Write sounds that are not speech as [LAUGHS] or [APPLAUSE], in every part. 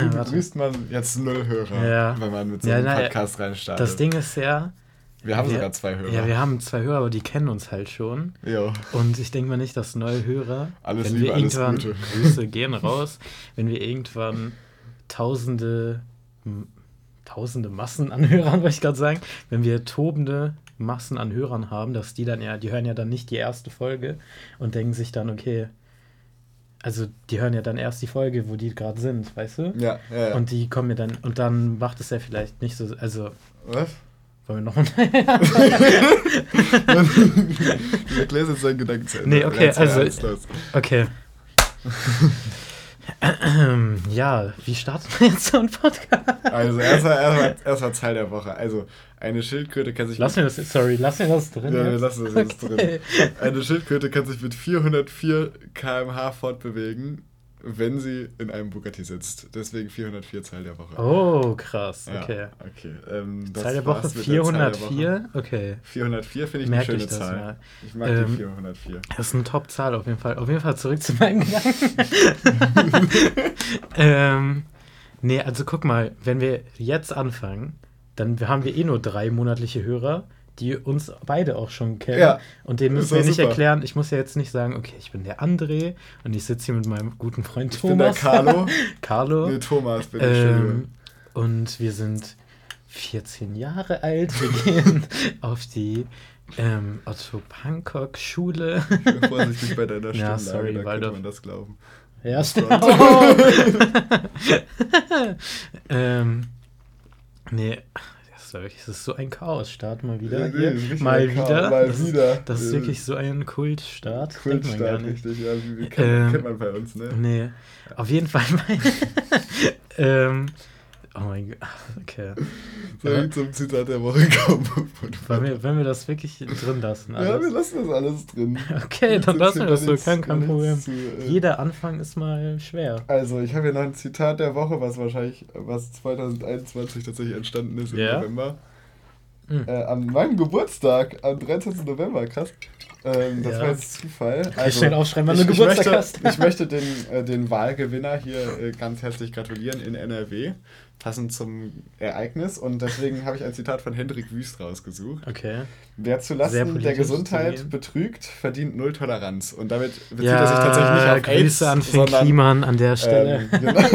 Wie Ja, warte. begrüßt man jetzt null Hörer, Ja. wenn man mit so Ja, einem na, Podcast reinstartet? Das Ding ist ja. wir haben wir- sogar zwei Hörer. Ja, wir haben zwei Hörer, aber die kennen uns halt schon. Jo. Und ich denke mal nicht, dass neue Hörer, Alles wenn Liebe, wir alles irgendwann, Gute. [LAUGHS] Grüße gehen raus, wenn wir irgendwann tausende, tausende Massen an Hörern, [LAUGHS] wollte ich gerade sagen, wenn wir tobende Massen an Hörern haben, dass die dann ja, die hören ja dann nicht die erste Folge und denken sich dann, okay, also die hören ja dann erst die Folge, wo die gerade sind, weißt du? Ja, ja, ja. Und die kommen mir dann, und dann macht es ja vielleicht nicht so, also, Was? wollen wir nochmal. Du [LAUGHS] erklärst jetzt deinen Gedanken zu Ende. Nee, okay, also- ernst los. Okay. [CLEARS THROAT] ja, wie startet man jetzt so einen Podcast? Also, erstmal erstmal erstmal Zahl der Woche. Also, eine Schildkröte kann sich Lass mir das, sorry, lass mir das drin. Ja, wir jetzt. lassen das jetzt Okay. drin. Eine Schildkröte kann sich mit 404 km/h fortbewegen, wenn sie in einem Bugatti sitzt. Deswegen 404 Zahl der Woche. Oh, krass, Ja, okay. Ähm, Zahl der Woche mit der Zahl der Woche. 404, okay. 404 finde ich Merke eine ich schöne das Zahl. mal. Ich mag Ähm, die 404. Das ist eine Top-Zahl auf jeden Fall. Auf jeden Fall zurück zu meinen Gedanken. [LAUGHS] ähm, nee, also guck mal, wenn wir jetzt anfangen, dann haben wir eh nur drei monatliche Hörer, die uns beide auch schon kennen. Ja, und ist müssen wir nicht super. erklären, ich muss ja jetzt nicht sagen, okay, ich bin der André und ich sitze hier mit meinem guten Freund Ich bin der Thomas. Carlo. [LAUGHS] Carlo. Nee, Thomas bin ich. Ähm, und wir sind 14 Jahre alt. Wir [LAUGHS] gehen auf die ähm, Otto Pankok Schule. Vorsichtig bei deiner Stimme, [LAUGHS] Ja, sorry, da könnte man das glauben. Ja, stimmt. Gott. ähm, nee, ist, wirklich, das ist so ein Chaos-Start mal wieder. Nee, mal wieder. mal das, wieder. Ist, das ist wirklich so ein Kultstart. Kultstart, nicht. richtig. Ja, wie, wie kennt, Ähm, kennt man bei uns, ne? Nee, auf jeden Fall. [LAUGHS] Ähm, oh mein Gott, [LAUGHS] okay. Soll ich zum Zitat der Woche kommen? Wollen wir, wollen wir das wirklich drin lassen? Ja, wir Alles? lassen das alles drin. Okay, dann lassen wir das so, kein, kein Problem. zu, äh, Jeder Anfang ist mal schwer. Also, ich habe hier noch ein Zitat der Woche, was wahrscheinlich, was 2021 tatsächlich entstanden ist im Ja. November. Hm. Äh, an meinem Geburtstag, am 13. November, krass. Ähm, das Ja. war jetzt Zufall. ich schnell aufschreiben, wann du ich, ich, Geburtstag möchte, hast. ich möchte den, äh, den Wahlgewinner hier äh, ganz herzlich gratulieren in NRW, passend zum Ereignis. Und deswegen habe ich ein Zitat von Hendrik Wüst rausgesucht. Okay. Wer zulasten der Gesundheit betrügt, verdient null Toleranz. Und damit bezieht Ja, er sich tatsächlich nicht auf Grüße AIDS, an Finn sondern, Kliman an der Stelle. Ähm, genau. [LAUGHS]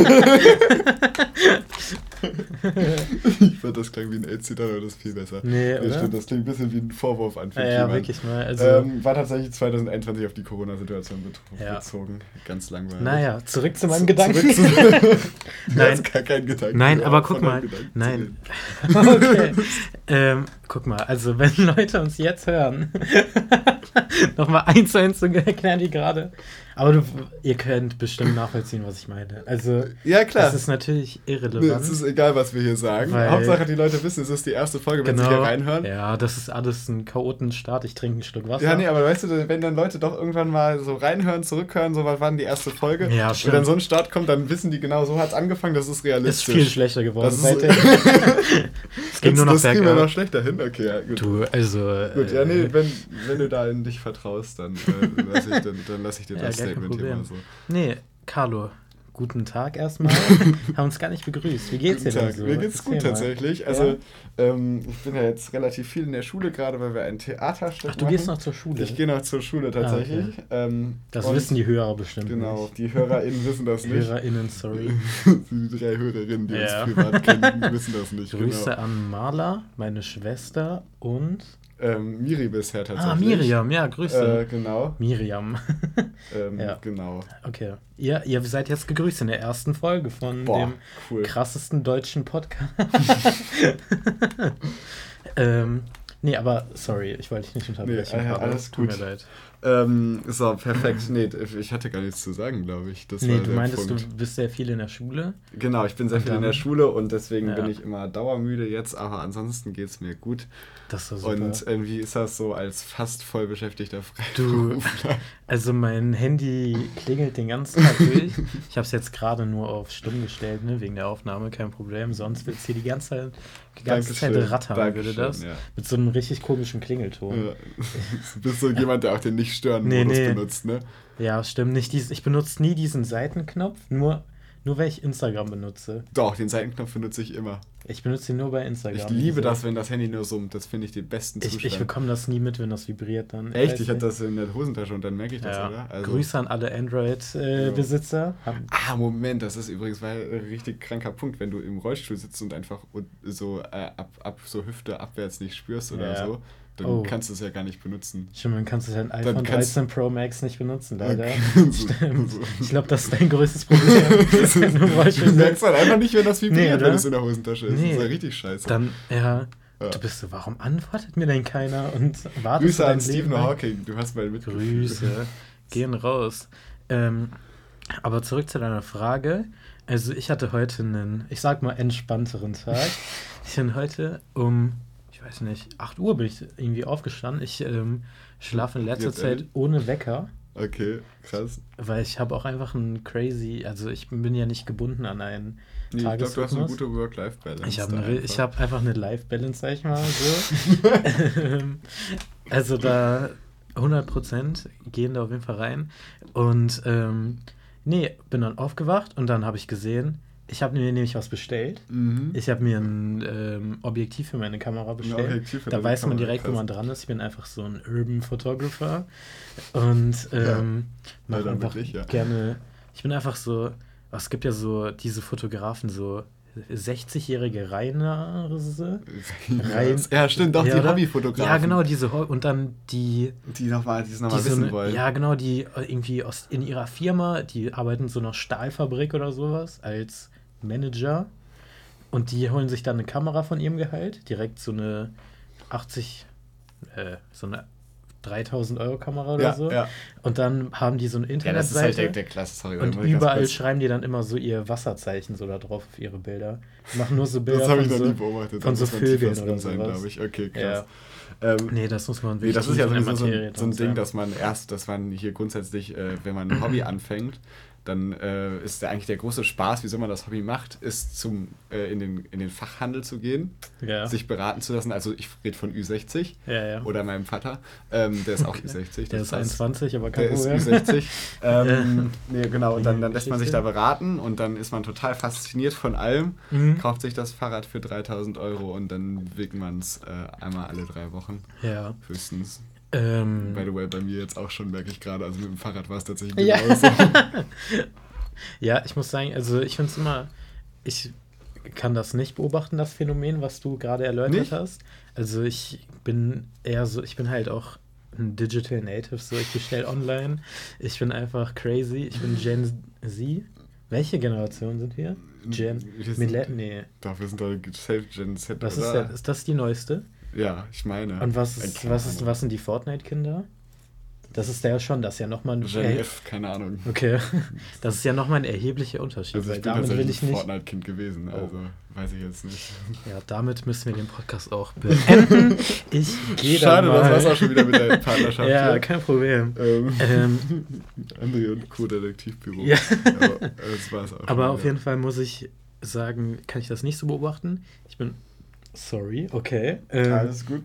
[LAUGHS] ich fand, das klang wie ein AIDS-Zitat, aber das ist viel besser. nee, oder? stimmt, das klingt ein bisschen wie ein Vorwurf an ja, ja, wirklich mal. Also, ähm, war tatsächlich 2021 auf die Corona-Situation Ja. bezogen. Ganz langweilig. naja, zurück zu meinem Zu- Gedanken. zu- [LAUGHS] Nein. [LAUGHS] gar keinen Gedanken. Nein, aber guck mal. Nein. okay. ähm, guck mal, also wenn Leute uns jetzt hören, nochmal eins zu eins zu erklären die gerade. Aber du, ihr könnt bestimmt nachvollziehen, was ich meine. Also, Ja, klar. das ist natürlich Nee, irrelevant. es ist egal, was wir hier sagen. Weil- Hauptsache, die Leute wissen, es ist die erste Folge, wenn sie hier reinhören. Ja. Ja, das ist alles ein Chaotenstart. Ich trinke einen Schluck Wasser. nee, aber weißt du, wenn dann Leute doch irgendwann mal so reinhören, zurückhören, so was war denn die erste Folge? Ja, und stimmt. dann so ein Start kommt, dann wissen die genau, so hat es angefangen, das ist ist realistisch. viel schlechter geworden Das ist- es [LAUGHS] [LAUGHS] ging nur noch das kriegen wir noch schlechter hin. Okay, ja, gut. Du, also. Gut, ja, nee, äh, wenn, wenn du da in dich vertraust, dann äh, lasse ich, dann, dann lass ich dir [LAUGHS] Ja, das kein Statement hier mal so. Nee, Carlo, guten Tag erstmal. [LAUGHS] Haben uns gar nicht begrüßt. Wie geht's Guten dir denn Tag. so? Mir geht's gut tatsächlich. Also, ähm, ich bin ja jetzt relativ viel in der Schule, gerade weil wir ein Theaterstück Ach, du machen. gehst noch zur Schule. Ich gehe noch zur Schule tatsächlich. Ah, okay. ähm, das wissen die Hörer bestimmt Genau, nicht. die HörerInnen wissen das [LAUGHS] nicht. HörerInnen, sorry. [LAUGHS] die drei Hörerinnen, die Ja. uns privat kennen, wissen das nicht. Grüße Genau. an Marla, meine Schwester und. Ähm, Miri bisher tatsächlich. Ah, Miriam, ja, Grüße. Äh, genau. Miriam. [LAUGHS] Ähm, Ja. Genau. Okay. Ihr, ihr seid jetzt gegrüßt in der ersten Folge von Boah, dem cool. krassesten deutschen Podcast. [LAUGHS] ähm, nee, aber sorry, ich wollte dich nicht unterbrechen. Nee, äh, alles Tut gut. mir leid. Ähm, so, perfekt. Nee, ich hatte gar nichts zu sagen, glaube ich. Das nee, du meintest, Punkt. du bist sehr viel in der Schule. Genau, ich bin sehr Und viel in der Schule und deswegen Ja. bin ich immer dauermüde jetzt, aber ansonsten geht es mir gut. Das ist super. Und irgendwie ist das so als fast voll beschäftigter Du, Freiberufler. [LAUGHS] also mein Handy klingelt den ganzen Tag durch. Ich habe es jetzt gerade nur auf stumm gestellt, ne, wegen der Aufnahme, kein Problem. Sonst wird es hier die ganze Zeit, die ganze Zeit rattern, Dankeschön, würde das. Ja. Mit so einem richtig komischen Klingelton. Ja. [LAUGHS] Du bist so jemand, der auch den Nicht-Stören-Modus Nee, nee. benutzt, ne? Ja, stimmt. Nicht dies, ich benutze nie diesen Seitenknopf, nur Nur weil ich Instagram benutze. Doch, den Seitenknopf benutze ich immer. Ich benutze ihn nur bei Instagram. Ich liebe das, wenn das Handy nur summt. Das finde ich den besten Zustand. Ich, ich bekomme das nie mit, wenn das vibriert dann. Echt? Ich habe das in der Hosentasche und dann merke ich das, ja. oder? Also Grüße an alle Android-Besitzer. Äh, ah, Moment, das ist übrigens ein richtig kranker Punkt, wenn du im Rollstuhl sitzt und einfach so äh, ab, ab so Hüfte abwärts nicht spürst oder ja. so dann oh. kannst du es ja gar nicht benutzen. Stimmt, dann kannst du dein iPhone 13 Pro Max nicht benutzen, leider. [LAUGHS] Stimmt. Ich glaube, das ist dein größtes Problem. [LAUGHS] du, merkst halt einfach nicht, wenn das vibriert, nee, wenn es in der Hosentasche ist. Nee. Das ist ja richtig scheiße. Dann, ja, ja. Du bist so, warum antwortet mir denn keiner und wartet Grüße an Stephen Leben Hawking, du hast mal mitgefühlt. Grüße, gehen raus. Ähm, aber zurück zu deiner Frage. Also ich hatte heute einen, ich sag mal, entspannteren Tag. ich bin heute um weiß nicht, 8 Uhr bin ich irgendwie aufgestanden. Ich ähm, schlafe in letzter Jetzt Zeit ehrlich? ohne Wecker. Okay, krass. Weil ich habe auch einfach ein crazy, also ich bin ja nicht gebunden an einen nee, Ich glaube, du hast eine gute Work-Life-Balance. Ich habe einfach. hab einfach eine Life-Balance, sag ich mal so. [LAUGHS] Also da 100% gehen da auf jeden Fall rein. Und ähm, nee, bin dann aufgewacht und dann habe ich gesehen, ich habe mir nämlich was bestellt. Mhm. Ich habe mir ein ähm, Objektiv für meine Kamera bestellt. da weiß man direkt, krass. wo man dran ist. Ich bin einfach so ein Urban Photographer und ähm, ja. mache einfach ich, ja. gerne. Ich bin einfach so. Es gibt ja so diese Fotografen, so 60-jährige Reinase. Rein, ja, stimmt, doch, ja, die Hobbyfotografen. Ja, genau, diese Ho und dann die. Die nochmal noch, mal wissen so wollen. Ja, genau, die irgendwie aus, in ihrer Firma, die arbeiten so einer Stahlfabrik oder sowas als Manager und die holen sich dann eine Kamera von ihrem Gehalt, direkt so eine 80, äh, so eine 3000 Euro Kamera oder ja, so. Ja. Und dann haben die so eine Internetseite. Ja, das ist halt der, der Klasse, sorry. Und überall schreiben die dann immer so ihr Wasserzeichen so da drauf auf ihre Bilder. Die machen nur so Bilder das von, ich noch so, nie beobachtet. von so Vögeln oder sein, glaube ich. Okay, krass. Ja. Ähm, nee, das muss man wirklich Nee, das ist ja so, so, so ein Ding, dass man erst, dass man hier grundsätzlich, äh, wenn man ein Hobby [CLEARS THROAT] anfängt, dann äh, ist der, eigentlich der große Spaß, wieso man das Hobby macht, ist zum, äh, in, den, in den Fachhandel zu gehen, ja. sich beraten zu lassen. Also ich rede von Ü60 ja, ja. oder meinem Vater, ähm, der ist auch okay. Ü60. Der ist 21, aber kein der Problem. ist [LAUGHS] Ü60. ähm, nee, genau, und dann, dann lässt man sich da beraten und dann ist man total fasziniert von allem, mhm. kauft sich das Fahrrad für 3000 Euro und dann wiegt man es äh, einmal alle drei Wochen. Ja. Höchstens. Ähm, By the way, bei mir jetzt auch schon, merke ich gerade. Also mit dem Fahrrad war es tatsächlich ja. genauso. [LAUGHS] ja, ich muss sagen, also ich finde es immer, ich kann das nicht beobachten, das Phänomen, was du gerade erläutert nicht? hast. Also ich bin eher so, ich bin halt auch ein Digital Native, so ich bestelle online. Ich bin einfach crazy. Ich bin Gen Z. Welche Generation sind wir? Gen Millennial. Nee. Dafür sind wir Safe Gen Z. Was ist, der, ist das die neueste? Ja, ich meine. Und was, ist, was, ist, was sind die Fortnite-Kinder? Das ist ja schon, das ist ja nochmal ein. Gen F, keine Ahnung. Okay. Das ist ja nochmal ein erheblicher Unterschied. Also ich bin damit will ich nicht. Fortnite-Kind gewesen, oh. also weiß ich jetzt nicht. Ja, damit müssen wir den Podcast auch beenden. [LAUGHS] Ich gehe Schade, das war es auch schon wieder mit der [LAUGHS] Partnerschaft. ja, hier. kein Problem. Ähm, ähm, [LAUGHS] André und Co-Detektivbüro. Ja. Aber, das war's auch Aber auf jeden Fall muss ich sagen, kann ich das nicht so beobachten. Ich bin Sorry, okay. Ähm, Alles gut.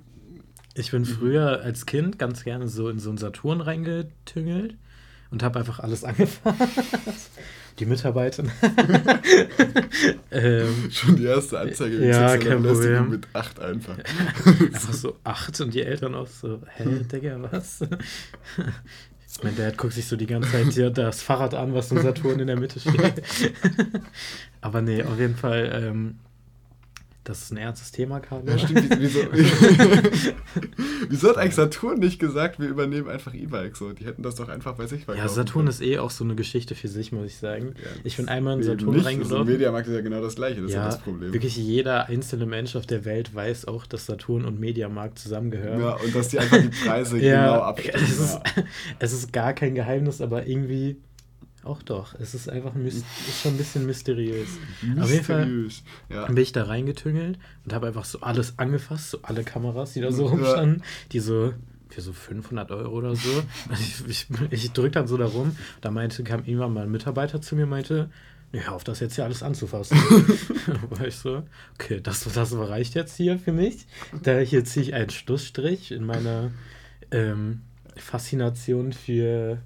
Ich bin früher als Kind ganz gerne so in so einen Saturn reingetüngelt und habe einfach alles [LAUGHS] angefasst. Die Mitarbeiter. [LAUGHS] ähm, Schon die erste Anzeige ja, kein Problem. mit 8 einfach. [LAUGHS] einfach so 8 und die Eltern auch so, hä, Digga, was? mein Dad guckt sich so die ganze Zeit hier das Fahrrad an, was im Saturn in der Mitte steht. Aber nee, auf jeden Fall ähm, das ist ein ernstes Thema, Karl. Ja, stimmt. [LAUGHS] Wieso, [LAUGHS] wieso hat eigentlich Saturn nicht gesagt, wir übernehmen einfach E-Bikes? So? Die hätten das doch einfach bei sich Ja, Saturn können. ist eh auch so eine Geschichte für sich, muss ich sagen. Ja, ich bin einmal in Saturn nicht. reingelaufen. Im Mediamarkt ist ja genau das Gleiche, das ja, ist ja das Problem. Wirklich jeder einzelne Mensch auf der Welt weiß auch, dass Saturn und Mediamarkt zusammengehören. Ja, und dass die einfach die Preise [LAUGHS] genau abstimmen. Es ist, es ist gar kein Geheimnis, aber irgendwie auch doch. Es ist einfach [LAUGHS] ist schon ein bisschen mysteriös. mysteriös. Auf jeden Fall ja. bin ich da reingetüngelt und habe einfach so alles angefasst, so alle Kameras, die da so rumstanden, die so für so 500 Euro oder so. [LAUGHS] ich, ich, ich drück dann so da rum. Da meinte, kam irgendwann mal ein Mitarbeiter zu mir und meinte, ja, auf das jetzt hier alles anzufassen. [LAUGHS] war ich so, okay, das, das reicht jetzt hier für mich. Da hier ziehe ich einen Schlussstrich in meiner ähm, Faszination für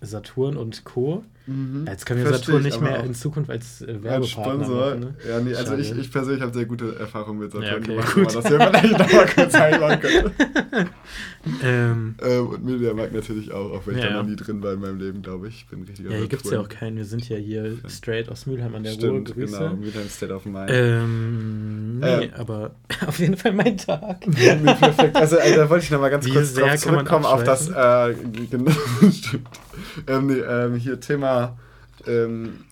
Saturn und Co. Mhm. Jetzt können wir Saturn nicht mehr in Zukunft als äh, Werbepartner machen. Ne? Ja, nee, also ich, ich, persönlich habe sehr gute Erfahrungen mit Saturn ja, okay, gemacht, gut. aber das vielleicht nochmal kurz einbauen können. [LAUGHS] ähm, ähm, und Mediamarkt natürlich auch, auch wenn ich ja, da noch nie drin war in meinem Leben, glaube ich. Ich bin richtiger Ja, hier gibt es ja auch keinen. Wir sind ja hier straight aus Mülheim an der Stimmt, Ruhr. Grüße. genau. Mülheim State of Mind. Ähm, nee, ähm, aber [LAUGHS] auf jeden Fall mein Tag. [LAUGHS] perfekt. Also, also da wollte ich nochmal ganz Wie kurz drauf zurückkommen auf das, äh, genau, stimmt. Ähm, nee, ähm, hier Thema, ähm,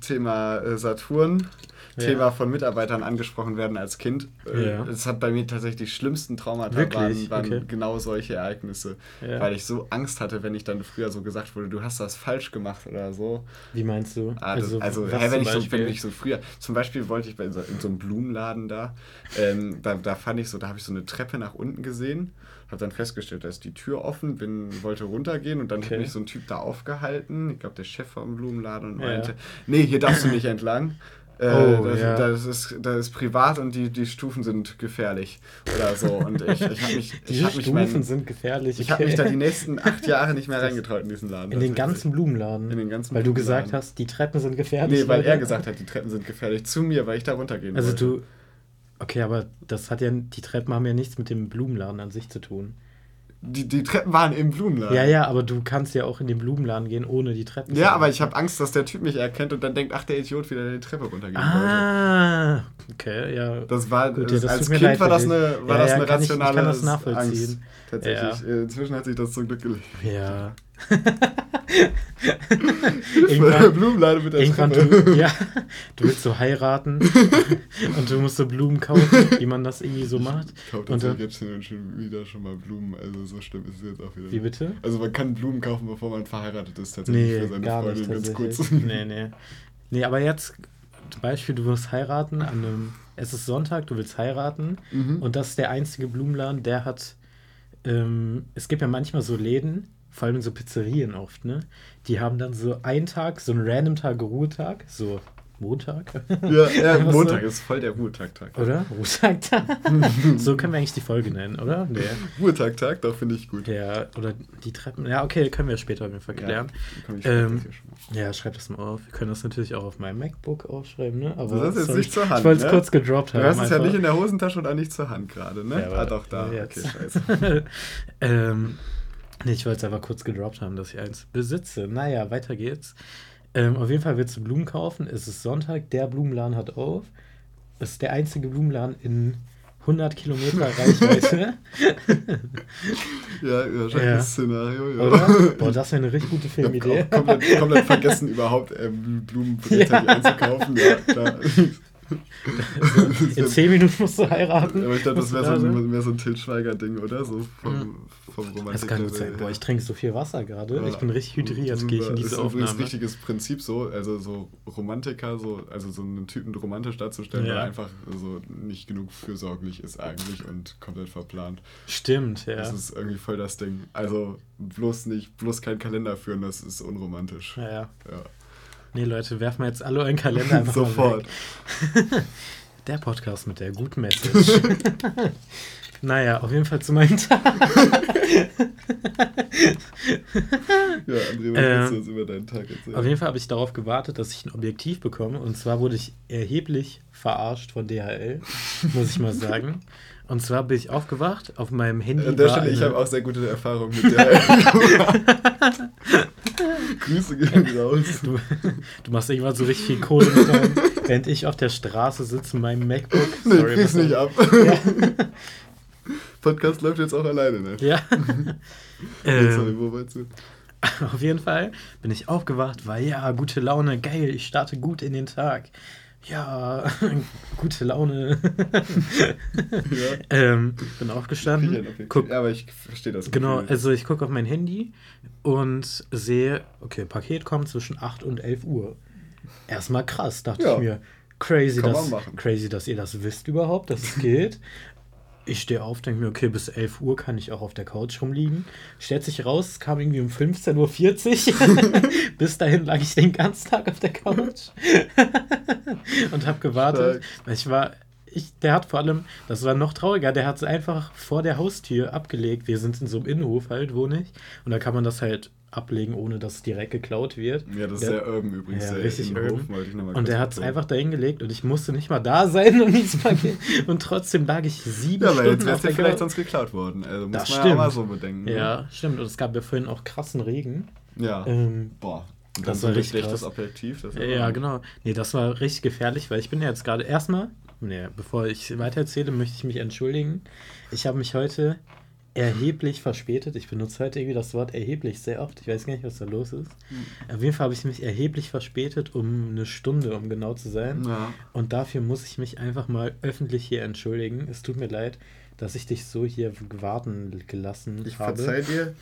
Thema äh, Saturn. Ja. Thema von Mitarbeitern angesprochen werden als Kind. Äh, ja. Es hat bei mir tatsächlich die schlimmsten Traumata Wirklich? waren, waren okay. genau solche Ereignisse. Ja. Weil ich so Angst hatte, wenn ich dann früher so gesagt wurde, du hast das falsch gemacht oder so. Wie meinst du? Ah, das, also, also hey, wenn, ich so, wenn ich so früher, zum Beispiel wollte ich bei so, in so einem Blumenladen da, ähm, da, da fand ich so, da habe ich so eine Treppe nach unten gesehen habe dann festgestellt, da ist die Tür offen, bin, wollte runtergehen und dann okay. hat mich so ein Typ da aufgehalten, ich glaube der Chef vom Blumenladen und meinte, ja. nee, hier darfst du nicht entlang. Äh, oh, das, ja. das, ist, das ist privat und die, die Stufen sind gefährlich oder so. Und ich, ich habe mich. Die hab Stufen mich mein, sind gefährlich. Ich habe mich da die nächsten acht Jahre nicht mehr reingetraut in diesen Laden. In den ganzen Blumenladen. In den ganzen Weil du gesagt hast, die Treppen sind gefährlich. Nee, weil er gesagt hat, die Treppen sind gefährlich. Zu mir, weil ich da runtergehen also wollte. Also du. Okay, aber das hat ja. Die Treppen haben ja nichts mit dem Blumenladen an sich zu tun. Die, die Treppen waren im Blumenladen. Ja, ja, aber du kannst ja auch in den Blumenladen gehen, ohne die Treppen Ja, aber ich habe Angst, dass der Typ mich erkennt und dann denkt, ach, der Idiot wieder die Treppe runtergehen Ah, wollte. okay, ja. Das war, Gut, ja, das als Kind war das eine, war ja, das eine ja, rationale ich, ich kann das nachvollziehen. Angst. Tatsächlich. Ja. Inzwischen hat sich das zum Glück gelegt. Ja. Blumenlade mit der irgendwann du, ja, du willst so heiraten [LAUGHS] und du musst so Blumen kaufen, wie man das irgendwie so macht. Ich kaufe tatsächlich jetzt schon wieder schon mal Blumen, also so schlimm ist es jetzt auch wieder. Wie bitte? Also man kann Blumen kaufen, bevor man verheiratet ist, tatsächlich nee, für seine gar Freundin ganz kurz. [LAUGHS] Nee, nee. Nee, aber jetzt, zum Beispiel, du wirst heiraten an einem, es ist Sonntag, du willst heiraten mhm. und das ist der einzige Blumenladen, der hat, ähm, es gibt ja manchmal so Läden, vor allem so Pizzerien oft, ne? Die haben dann so einen Tag, so einen random Tag Ruhetag, so Montag. Ja, ja [LAUGHS] Montag so. ist voll der Ruhetag-Tag. Oder? Ruhetag-Tag. [LAUGHS] so können wir eigentlich die Folge nennen, oder? Nee. Ruhetag-Tag, doch finde ich gut. Ja, oder die Treppen. Ja, okay, können wir später auf jeden Fall klären. Ja, ähm, ja schreib das mal auf. Wir können das natürlich auch auf meinem MacBook aufschreiben, ne? Aber das ist jetzt sorry, nicht zur Hand. Ich wollte es ne? kurz gedroppt haben. Du hast es ja nicht in der Hosentasche und auch nicht zur Hand gerade, ne? Ja, ah, doch, da. Jetzt. Okay, scheiße. [LAUGHS] ähm, ich wollte es einfach kurz gedroppt haben, dass ich eins besitze. Naja, weiter geht's. Ähm, auf jeden Fall willst du Blumen kaufen. Es ist Sonntag, der Blumenladen hat auf. Es ist der einzige Blumenladen in 100 Kilometer [LAUGHS] Reichweite. [LAUGHS] ja, wahrscheinlich ja. das Szenario, ja. Oder? Boah, das [LAUGHS] wäre eine richtig gute Filmidee. Komplett, komplett vergessen, überhaupt ähm, Blumen rechtzeitig ja. einzukaufen. Ja, klar. [LAUGHS] in zehn Minuten musst du heiraten. Aber ich glaube, das wäre so, wär so ein Til Schweiger-Ding, oder? So vom, vom Romantik. Das kann gut sein. Boah, ich trinke so viel Wasser gerade. Ja, ich bin richtig hydriert, gehe ich in diese ist Aufnahme. Das ist ein richtiges Prinzip so, also so Romantiker, so, also so einen Typen romantisch darzustellen, ja. der einfach so nicht genug fürsorglich ist eigentlich und komplett verplant. Stimmt, ja. Das ist irgendwie voll das Ding. Also bloß nicht, bloß kein Kalender führen, das ist unromantisch. Ja, ja. Nee, Leute, werfen wir jetzt alle euren Kalender [LAUGHS] einfach Sofort. [LAUGHS] der Podcast mit der guten Message. [LAUGHS] naja, auf jeden Fall zu meinem Tag. ja, André, was ähm, du uns über deinen Tag erzählen? Auf jeden Fall habe ich darauf gewartet, dass ich ein Objektiv bekomme. Und zwar wurde ich erheblich verarscht von DHL, muss ich mal sagen. Und zwar bin ich aufgewacht auf meinem Handy. An der Stelle, ich habe auch sehr gute Erfahrungen mit DHL. [LAUGHS] Grüße gehen raus. Du, du, machst irgendwann so richtig viel Kohle mit deinem, während ich auf der Straße sitze in meinem MacBook. Sorry, nee, krieg's nicht ab. Ja. Podcast läuft jetzt auch alleine, ne? Ja. ähm, Sorry, wo wolltest du? Auf jeden Fall bin ich aufgewacht, war ja, gute Laune, geil, ich starte gut in den Tag ja, [LAUGHS] gute Laune. [LAUGHS] ja. ähm, bin aufgestanden. Guck, ja, aber ich verstehe das. Genau, also ich gucke auf mein Handy und sehe, okay, Paket kommt zwischen 8 und 11 Uhr. Erstmal krass, dachte ja. ich mir. Crazy dass, crazy, dass ihr das wisst überhaupt, dass es geht. [LAUGHS] Ich stehe auf, denke mir, okay, bis 11 Uhr kann ich auch auf der Couch rumliegen. Stellt sich raus, es kam irgendwie um 15.40 Uhr. [LAUGHS] bis dahin lag ich den ganzen Tag auf der Couch [LAUGHS] und habe gewartet. Stark. Ich war, ich, der hat vor allem, das war noch trauriger, der hat es einfach vor der Haustür abgelegt. Wir sind in so einem Innenhof halt, wohne ich. Und da kann man das halt ablegen, ohne dass es direkt geklaut wird. Ja, das ist Der- sehr urban übrigens. Ja, richtig urban. wollte ich noch mal Und er hat es einfach dahin gelegt und ich musste nicht mal da sein, um dieses Paket. Und trotzdem lag ich sieben Ja, aber jetzt Stunden wäre es vielleicht sonst geklaut worden. Also muss Das man stimmt. ja mal so bedenken. ne? Ja, stimmt. Und es gab ja vorhin auch krassen Regen. Ja. Ähm, Boah. Und das dann so war richtig schlechtes krass. Objektiv. Das ist ja, genau. Nee, das war richtig gefährlich, weil ich bin ja jetzt gerade erstmal, nee, bevor ich weiter erzähle, möchte ich mich entschuldigen. Ich habe mich heute erheblich verspätet. Ich benutze heute irgendwie das Wort erheblich sehr oft. Ich weiß gar nicht, was da los ist. Hm. Auf jeden Fall habe ich mich erheblich verspätet, um eine Stunde, um genau zu sein. Ja. Und dafür muss ich mich einfach mal öffentlich hier entschuldigen. Es tut mir leid, dass ich dich so hier warten gelassen Ich habe. verzeih dir.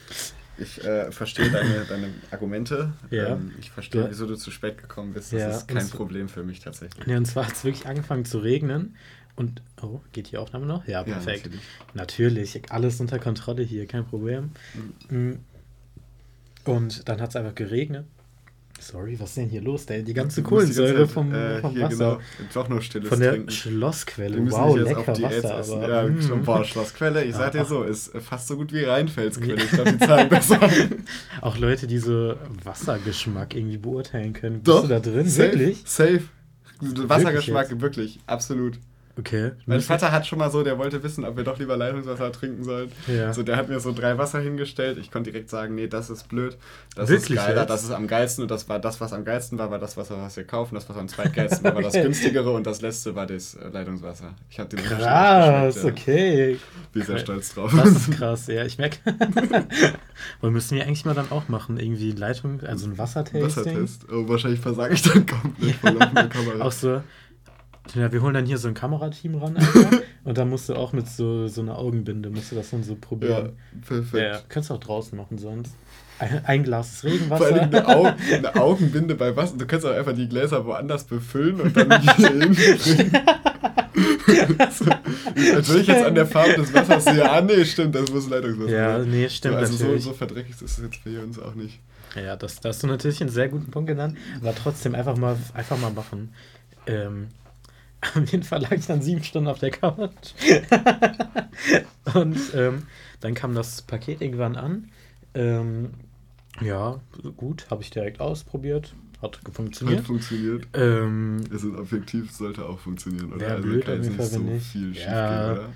Ich äh, verstehe deine, deine Argumente. Ja. Ähm, ich verstehe, Ja. wieso du zu spät gekommen bist. Das Ja, ist kein und Problem für mich tatsächlich. Ja, und zwar hat es wirklich angefangen zu regnen. Und, oh, geht die Aufnahme noch? Ja, Ja, perfekt. natürlich. natürlich. alles unter Kontrolle hier, kein Problem. Mm. Und dann hat es einfach geregnet. Sorry, was ist denn hier los? Der, die ganze Kohlensäure vom, äh, vom hier Wasser. Genau, doch noch stilles Von der Trinken. Schlossquelle. Wow, lecker Wasser. essen. Aber, ja, mm. schon, boah, Schlossquelle, ich sag Ja, dir so, ist fast so gut wie Rheinfelsquelle. Ich glaube, die zahlen besser. [LAUGHS] Auch Leute, die so Wassergeschmack irgendwie beurteilen können. Bist Doch, du da drin? Safe, Wirklich? Safe. Wassergeschmack, jetzt? wirklich, absolut. Okay. Mein Vater hat schon mal so, der wollte wissen, ob wir doch lieber Leitungswasser trinken sollen. Ja. So, der hat mir so drei Wasser hingestellt. Ich konnte direkt sagen, nee, das ist blöd. Das Wirklich ist geiler, jetzt? das ist am geilsten. Und das war das, was am geilsten war, war das Wasser, was wir kaufen. Das, was am zweitgeilsten war, war das günstigere. Und das letzte war das äh, Leitungswasser. Ich habe den Krass, ja. okay. Bin sehr stolz drauf. Das ist krass, ja, ich merke. [LAUGHS] Und müssen wir eigentlich mal dann auch machen, irgendwie Leitung, also ein Wassertasting. Wassertest. Oh, wahrscheinlich versage ich dann komplett vor laufender Kamera. [LAUGHS] Auch so, ja, wir holen dann hier so ein Kamerateam ran, Alter, [LAUGHS] und dann musst du auch mit so, so einer Augenbinde, musst du das dann so ja, probieren. perfekt. Ja, kannst du auch draußen machen sonst. Ein, ein Glas Vor allem Regenwasser. eine, [LAUGHS] Au eine Augenbinde bei Wasser. Du kannst auch einfach die Gläser woanders befüllen und dann hier [LAUGHS] hinbringen. so, als würde ich jetzt an der Farbe des Wassers sehe, ah nee, stimmt, das muss Leitungswasser ja, sein. nee, stimmt so, also so, natürlich. so verdreckig ist es jetzt für uns auch nicht. Ja, das, das hast du natürlich einen sehr guten Punkt genannt, aber trotzdem einfach mal, einfach mal machen. Ähm, [LAUGHS] auf jeden Fall lag ich dann sieben Stunden auf der Couch. [LAUGHS] Und ähm, dann kam das Paket irgendwann an. Ähm, ja, gut, habe ich direkt ausprobiert. Hat Hat funktioniert. funktioniert. Ähm, Es ist objektiv, sollte auch funktionieren, oder? Wäre blöd kann jetzt nicht. viel Ja. schiefgehen, oder?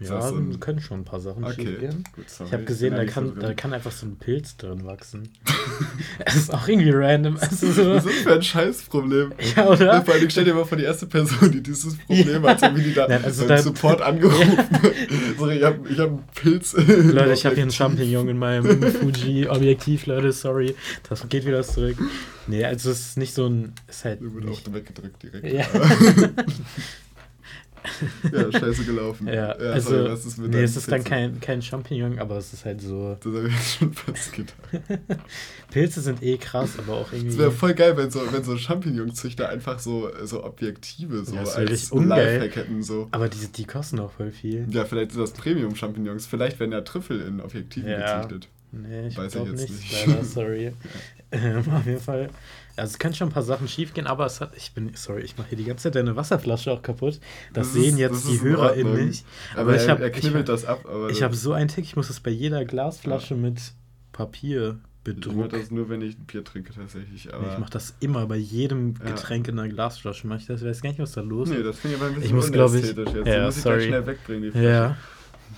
Ja, das so ein- können schon ein paar Sachen Okay, schiefgehen. gut, Ich habe ich gesehen, da so kann, da kann einfach so ein Pilz drin wachsen. [LAUGHS] Es ist auch irgendwie random. Also so, Was ist das für ein Scheißproblem? ja, oder? Vor allem stell dir mal vor, die erste Person, die dieses Problem hat, so wie die da Nein, also da- Support angerufen. [LAUGHS] Sorry, ich habe ich hab einen Pilz. [LAUGHS] Leute, ich habe hier einen Champignon in meinem Fuji-Objektiv, Leute, sorry. Das geht wieder zurück. Nee, also es ist nicht so ein. Ist halt. Wird Nicht, auch weggedrückt direkt. ja, Ja, scheiße gelaufen. ja, also. sorry, was ist mit nee, es ist dann Pilz? kein, kein Champignon, aber es ist halt so. Das habe ich jetzt schon fast gedacht. [LAUGHS] Pilze sind eh krass, aber auch Es irgendwie. wäre voll geil, wenn so, wenn so Champignon-Züchter einfach so, so Objektive so Ja, als. Lifehack hätten. So. aber die, die kosten auch voll viel. Ja, vielleicht sind das Premium-Champignons. Vielleicht werden ja Trüffel in Objektiven Ja. gezüchtet. Nee, ich Weiß ich jetzt nicht, nicht. leider, sorry. [LAUGHS] [LAUGHS] ähm, auf jeden Fall. Also es können schon ein paar Sachen schief gehen, aber es hat, ich bin, sorry, ich mache hier die ganze Zeit deine Wasserflasche auch kaputt. Das, Das sehen jetzt das die HörerInnen nicht. Aber, ich er, hab- er knibbelt ich, das ab. Aber Ich habe so einen Tick, ich muss das bei jeder Glasflasche mit Papier Ich mache bedrucken. das nur, wenn ich ein Bier trinke, tatsächlich. Aber ich mache das immer bei jedem Ja. Getränk in einer Glasflasche. Mach ich das? Ich weiß gar nicht, was da los Nee, ist. das finde ich aber ein bisschen Ich muss, ich- jetzt. ja, die muss ich sorry. gleich schnell wegbringen, die Flasche. ja.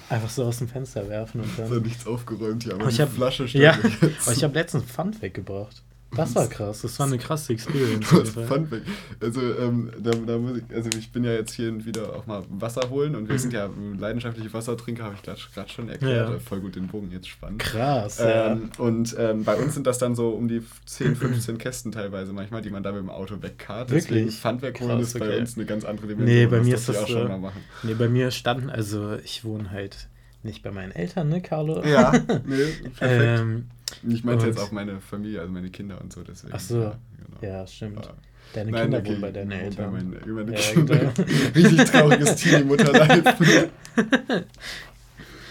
Einfach so aus dem Fenster werfen und Ist ja dann. nichts aufgeräumt hier, aber Aber ich die hab- Flasche steht Ja, aber ich habe letztens Pfand weggebracht. Das war krass. Das war eine krasse Experience. Fun Fact. Also, ähm, da, da muss ich, also ich bin ja jetzt hier und wieder auch mal Wasser holen und wir sind ja leidenschaftliche Wassertrinker, habe ich gerade schon erklärt. Ja. Äh, Voll gut den Bogen jetzt spannend. Krass, ja. Ähm, und ähm, bei uns sind das dann so um die 10, 15 Kästen teilweise manchmal, die man da mit dem Auto wegkarrt. Deswegen Wirklich? Pfand wegholen Krass, ist bei okay. uns eine ganz andere Dimension. Nee, bei mir ist das ich auch schon so- mal machen. Nee, bei mir standen, also ich wohne halt nicht bei meinen Eltern, ne, Carlo? Ja, [LAUGHS] nee, perfekt. Ich meinte jetzt und- auch meine Familie, also meine Kinder und so, deswegen. Ach so. Ja, genau. ja, stimmt. Ja. Deine Nein, Kinder okay, wohnen bei deinen wohnen Eltern. Meinen, meine Ja, Kinder. genau. [LAUGHS] Richtig trauriges Teenie-Mutterleid. [LAUGHS]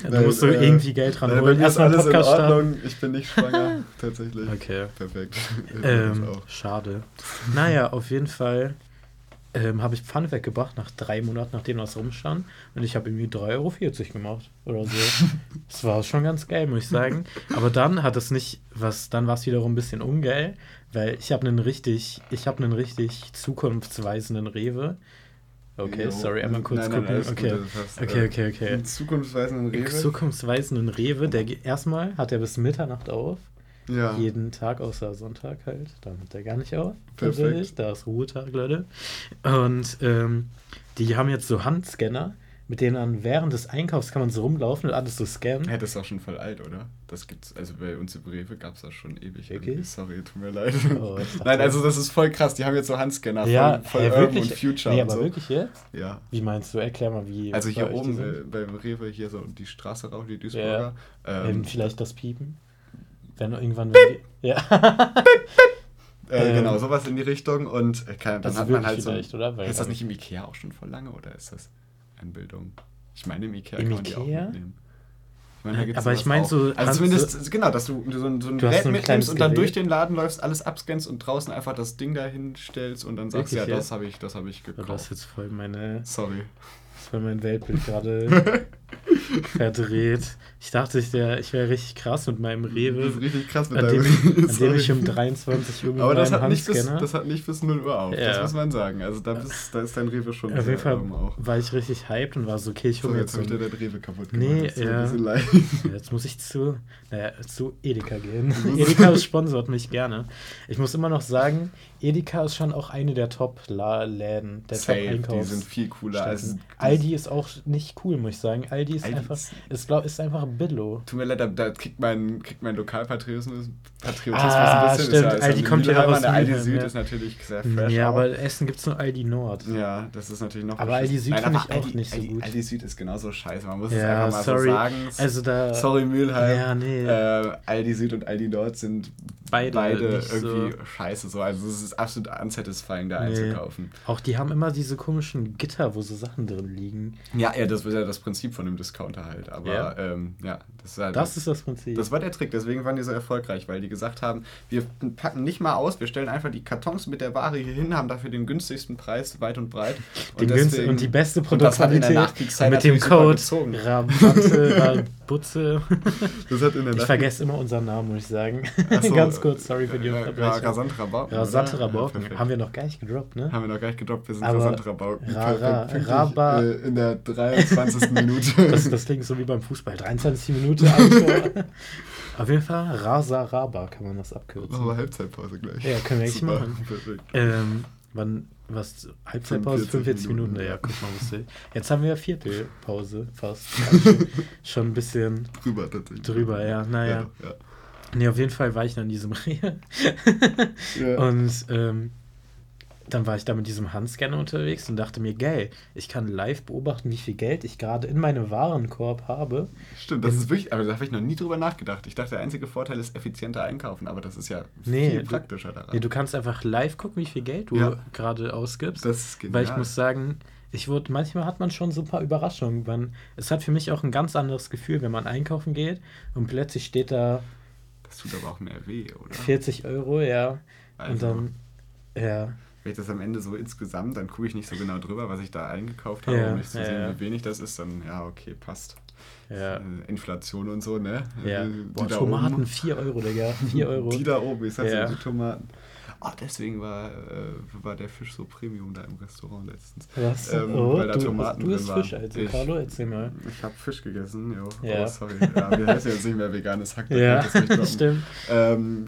Ja, du musst Nein, äh, irgendwie Geld ranholen. mir ist Erstmal alles in Podcast starten. Ordnung. Ich bin nicht schwanger, [LAUGHS] tatsächlich. Okay. Perfekt. Ähm, schade. Naja, auf jeden Fall ähm, habe ich Pfanne weggebracht nach drei Monaten, nachdem das rumstand. Und ich habe irgendwie 3,40 Euro gemacht oder so. [LAUGHS] das war schon ganz geil, muss ich sagen. Aber dann hat es nicht, was, dann war es wiederum ein bisschen ungeil, weil ich habe einen richtig, ich habe einen richtig zukunftsweisenden Rewe. Okay, Jo. sorry, einmal kurz Nein, nein, gucken. gut, okay. hast, okay, äh, okay, okay. Einen zukunftsweisenden Rewe. Zukunftsweisenden Rewe, der erstmal hat er bis Mitternacht auf. Ja. Jeden Tag außer Sonntag halt. Dann hat er gar nicht auf. Perfekt. Tatsächlich. Da ist Ruhetag, Leute. Und ähm, die haben jetzt so Handscanner, mit denen dann während des Einkaufs kann man so rumlaufen und alles so scannen. Ja, das ist auch schon voll alt, oder? Das gibt's, also bei uns im Rewe gab es das schon ewig. Wirklich? irgendwie. [LAUGHS] Sorry, tut mir leid. Oh, Nein, also das ist voll krass. Die haben jetzt so Handscanner, ja, voll, voll hä, Urban wirklich? und Future nee, aber so. wirklich jetzt? Ja. Wie meinst du? Erklär mal, wie. Also hier oben äh, beim Rewe, hier so die Straße rauf, die Duisburger. Ähm, Ähm, vielleicht das Piepen. Wenn irgendwann. Wenn die, ja. äh, ähm, genau, sowas in die Richtung. Und äh, kann, dann hat man halt so. oder? Weil- ist das nicht im Ikea auch schon voll lange oder ist das Einbildung? Ich meine, im Ikea Im kann man die auch Ikea? mitnehmen. Ich meine, gibt's Aber ich sowas mein auch. so, Also zumindest, genau, dass du so ein, so ein Du Gerät so ein mitnimmst und dann Gerät. durch den Laden läufst, alles abscannst und draußen einfach das Ding dahin stellst und dann sagst, Wirklich, ja, ja? das habe ich, das habe ich Oh, das ist gekauft. jetzt voll meine. Sorry. Das ist voll mein Weltbild gerade [LAUGHS] verdreht. Ich dachte, ich, der- ich wäre richtig krass mit meinem Das ist Rewe, richtig krass mit an deinem [LAUGHS] ich, an dem ich um 23 Uhr Aber das hat, nicht bis, das hat nicht bis 0 Uhr auf, das Ja. muss man sagen. Also da, bist, da ist dein Rewe schon Auf jeden Fall war ich richtig hyped und war so, okay, ich So, hole mir jetzt jetzt habe so ich dir ein, dein Rewe kaputt Nee, gemacht. Das mir [LAUGHS] ja. Jetzt muss ich zu, naja, zu Edeka gehen. Edeka sponsort mich gerne. Ich muss immer noch sagen, Edeka ist schon auch eine der Top-Läden, der Safe, die Top-Einkaufs. sind viel cooler. Also, Aldi ist auch nicht cool, muss ich sagen. Aldi ist Aldi einfach, ist- glaub, ist einfach Billo. Tut mir leid, da, da kriegt mein, kriegt mein Lokalpatriotismus Patriotismus Ah, ein bisschen. stimmt, Ist ja, ist Aldi ja kommt ja aus Der Aldi Süd ja. ist natürlich sehr fresh. Ja, auch. aber Essen gibt es nur Aldi Nord. Ja, das ist natürlich noch Aber Aldi Süd finde ich auch Aldi, nicht so Aldi, gut. Aldi Süd ist genauso scheiße. Man muss es Ja, einfach mal sorry. so sagen. Also da. Sorry, Mülheim. Ja, nee. Äh, Aldi Süd und Aldi Nord sind Beide beide, irgendwie so. scheiße. So. Also es ist absolut unsatisfying, da Nee. einzukaufen. Auch die haben immer diese komischen Gitter, wo so Sachen drin liegen. Ja, ja, das ist ja das Prinzip von dem Discounter halt. Aber Ja. ähm, ja das ist halt. Das ist das Prinzip. Das war der Trick, deswegen waren die so erfolgreich, weil die gesagt haben, wir packen nicht mal aus, wir stellen einfach die Kartons mit der Ware hier hin, haben dafür den günstigsten Preis weit und breit. Den günst- und die beste und das Produktqualität mit dem Code gezogen. Rabatte, [LAUGHS] Rabutze. Das hat in der Ich vergesse immer unseren Namen, muss ich sagen. So, [LAUGHS] Ganz kurz, sorry für die äh, Unterbrechung. Rasant Rabauken. Rasante oder? Rabauken. Ja, haben wir noch gar nicht gedroppt, ne? Haben wir noch gar nicht gedroppt, wir sind Rasant Rabauken. Ra- Ra- Raba- äh, in der 23. Minute. Das, das klingt so wie beim Fußball. 23 Minuten. [LAUGHS] Auf jeden Fall Rasa Raba kann man das abkürzen. Machen wir Halbzeitpause gleich. Ja, können wir echt Super, machen. Perfekt. Ähm, wann, was, Halbzeitpause? 45 45 Minuten, Minuten, ja, guck mal, was will. Jetzt haben wir Viertelpause fast. [LAUGHS] Also schon ein bisschen Drüber tatsächlich. drüber, ja, naja. Ja, ja. Nee, auf jeden Fall war ich dann in diesem Rehe. Ja. Und ähm, dann war ich da mit diesem Handscanner unterwegs und dachte mir, geil, ich kann live beobachten, wie viel Geld ich gerade in meinem Warenkorb habe. Stimmt, das ist wirklich, aber da habe ich noch nie drüber nachgedacht. Ich dachte, der einzige Vorteil ist effizienter einkaufen, aber das ist ja Nee, viel du- praktischer daran. Nee, du kannst einfach live gucken, wie viel Geld du Ja. gerade ausgibst. das ist genial. Weil ich muss sagen, ich wurde, manchmal hat man schon so ein paar Überraschungen. Man, es hat für mich auch ein ganz anderes Gefühl, wenn man einkaufen geht und plötzlich steht da das tut aber auch mehr weh, oder? 40 Euro, ja. Also. Und dann, ja. Wenn ich das am Ende so insgesamt, dann gucke ich nicht so genau drüber, was ich da eingekauft habe, Ja, um nicht zu ja, sehen, ja. wie wenig das ist, dann ja, okay, passt. Äh, Inflation und so, ne? ja. Äh, Boah, da Tomaten oben. 4 Euro, Digga. 4 [LAUGHS] Euro. Die da oben, ich sag's ja. die Tomaten. Oh, deswegen war, äh, war der Fisch so Premium da im Restaurant letztens. Was? Ähm, oh, weil da du, Tomaten du drin isst waren. Fisch, also Ich- Carlo, erzähl mal. Ich habe Fisch gegessen, jo. Ja. Oh, sorry. Ja, wir heißen jetzt nicht mehr veganes Hack. da Ja, das stimmt. Ähm,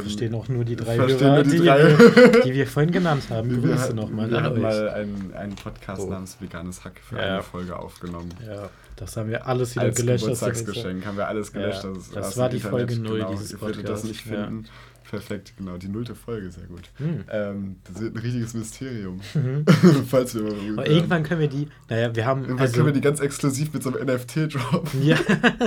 Verstehen auch nur die drei Hörer, nur die die, drei. wir, die wir vorhin genannt haben. Wir, Grüße hatten- nochmal wir euch. mal einen, einen Podcast Oh. namens Veganes Hack für Ja. eine Folge aufgenommen. Ja, das haben wir alles wieder Als gelöscht. dem Geburtstagsgeschenk haben wir alles gelöscht. Ja, ist das aus war die Folge Internet. null genau. dieses Ihr würdet das Podcasts, nicht ja. Perfekt, genau. Die nullte Folge, sehr gut. Hm. Ähm, das wird ein richtiges Mysterium. Mhm. [LAUGHS] Falls wir mal Aber irgendwann können wir die, naja, wir haben, Irgendwann also, können wir die ganz exklusiv mit so einem NFT droppen. ja,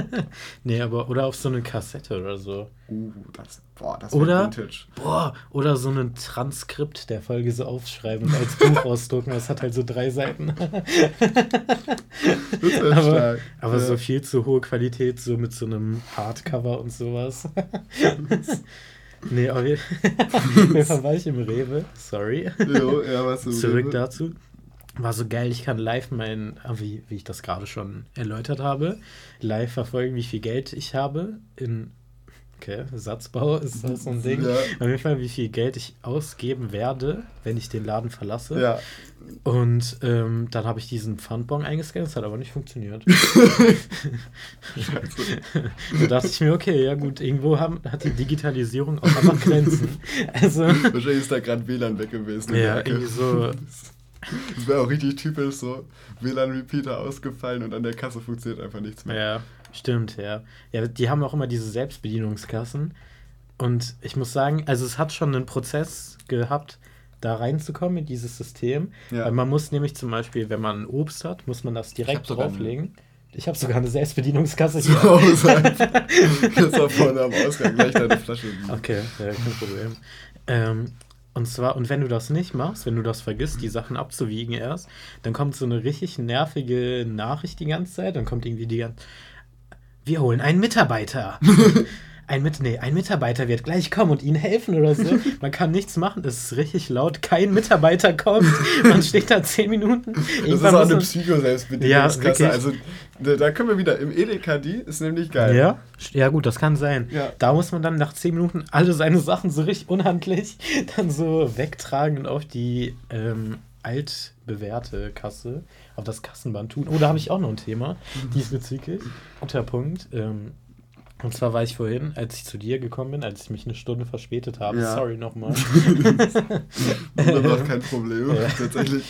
[LAUGHS] nee, aber, oder auf so eine Kassette oder so. Uh, das, boah, das Oder? Vintage. Boah, oder so ein Transkript der Folge so aufschreiben und als Buch [LAUGHS] ausdrucken. Das hat halt so drei Seiten. Das wäre aber stark. aber Ja. so viel zu hohe Qualität, so mit so einem Hardcover und sowas. Nee, auf jeden [LAUGHS] Fall war ich im Rewe, sorry. Jo, ja, was im Zurück Rewe. dazu. War so geil, ich kann live mein, ah, wie, wie ich das gerade schon erläutert habe, live verfolgen, wie viel Geld ich habe in, okay, Satzbau ist das so ein Ding. Ja. Auf jeden Fall, wie viel Geld ich ausgeben werde, wenn ich den Laden verlasse. Ja. Und ähm, dann habe ich diesen Pfandbon eingescannt, das hat aber nicht funktioniert. [LAUGHS] [LAUGHS] da dachte ich mir, okay, ja gut, irgendwo haben, hat die Digitalisierung auch einfach Grenzen. [LAUGHS] Also, Wahrscheinlich ist da gerade WLAN weg gewesen. ja, irgendwie so, Das wäre auch richtig typisch so. WLAN-Repeater ausgefallen und an der Kasse funktioniert einfach nichts mehr. ja, stimmt, ja. Ja, die haben auch immer diese Selbstbedienungskassen. Und ich muss sagen, also es hat schon einen Prozess gehabt, da reinzukommen in dieses System. Ja. Weil man muss nämlich zum Beispiel, wenn man Obst hat, muss man das direkt drauflegen. Ich habe sogar eine Selbstbedienungskasse hier. [LAUGHS] Hause einfach. Jetzt da vorne am Ausgang gleich deine Flasche. Okay, ja, kein Problem. Ähm, und zwar, und wenn du das nicht machst, wenn du das vergisst, die Sachen abzuwiegen erst, dann kommt so eine richtig nervige Nachricht die ganze Zeit. Dann kommt irgendwie die ganze Wir holen einen Mitarbeiter. [LAUGHS] Ein, Mit nee, ein Mitarbeiter wird gleich kommen und ihnen helfen oder so. [LAUGHS] Man kann nichts machen. Es ist richtig laut. Kein Mitarbeiter kommt. Man [LAUGHS] steht da zehn Minuten. Das ist Irgendwann auch eine Psycho-Selbstbedienungskasse. Ja, also da, da können wir wieder im Edeka, die ist nämlich geil. Ja, ja gut, das kann sein. Ja. Da muss man dann nach 10 Minuten alle seine Sachen so richtig unhandlich dann so wegtragen und auf die ähm, altbewährte Kasse, auf das Kassenband tun. Oh, da habe ich auch noch ein Thema diesbezüglich. Guter Punkt. Ähm, und zwar war ich vorhin, als ich zu dir gekommen bin, als ich mich eine Stunde verspätet habe, Ja. sorry nochmal. [LAUGHS] Wunderbar, kein Problem. Ja. Tatsächlich.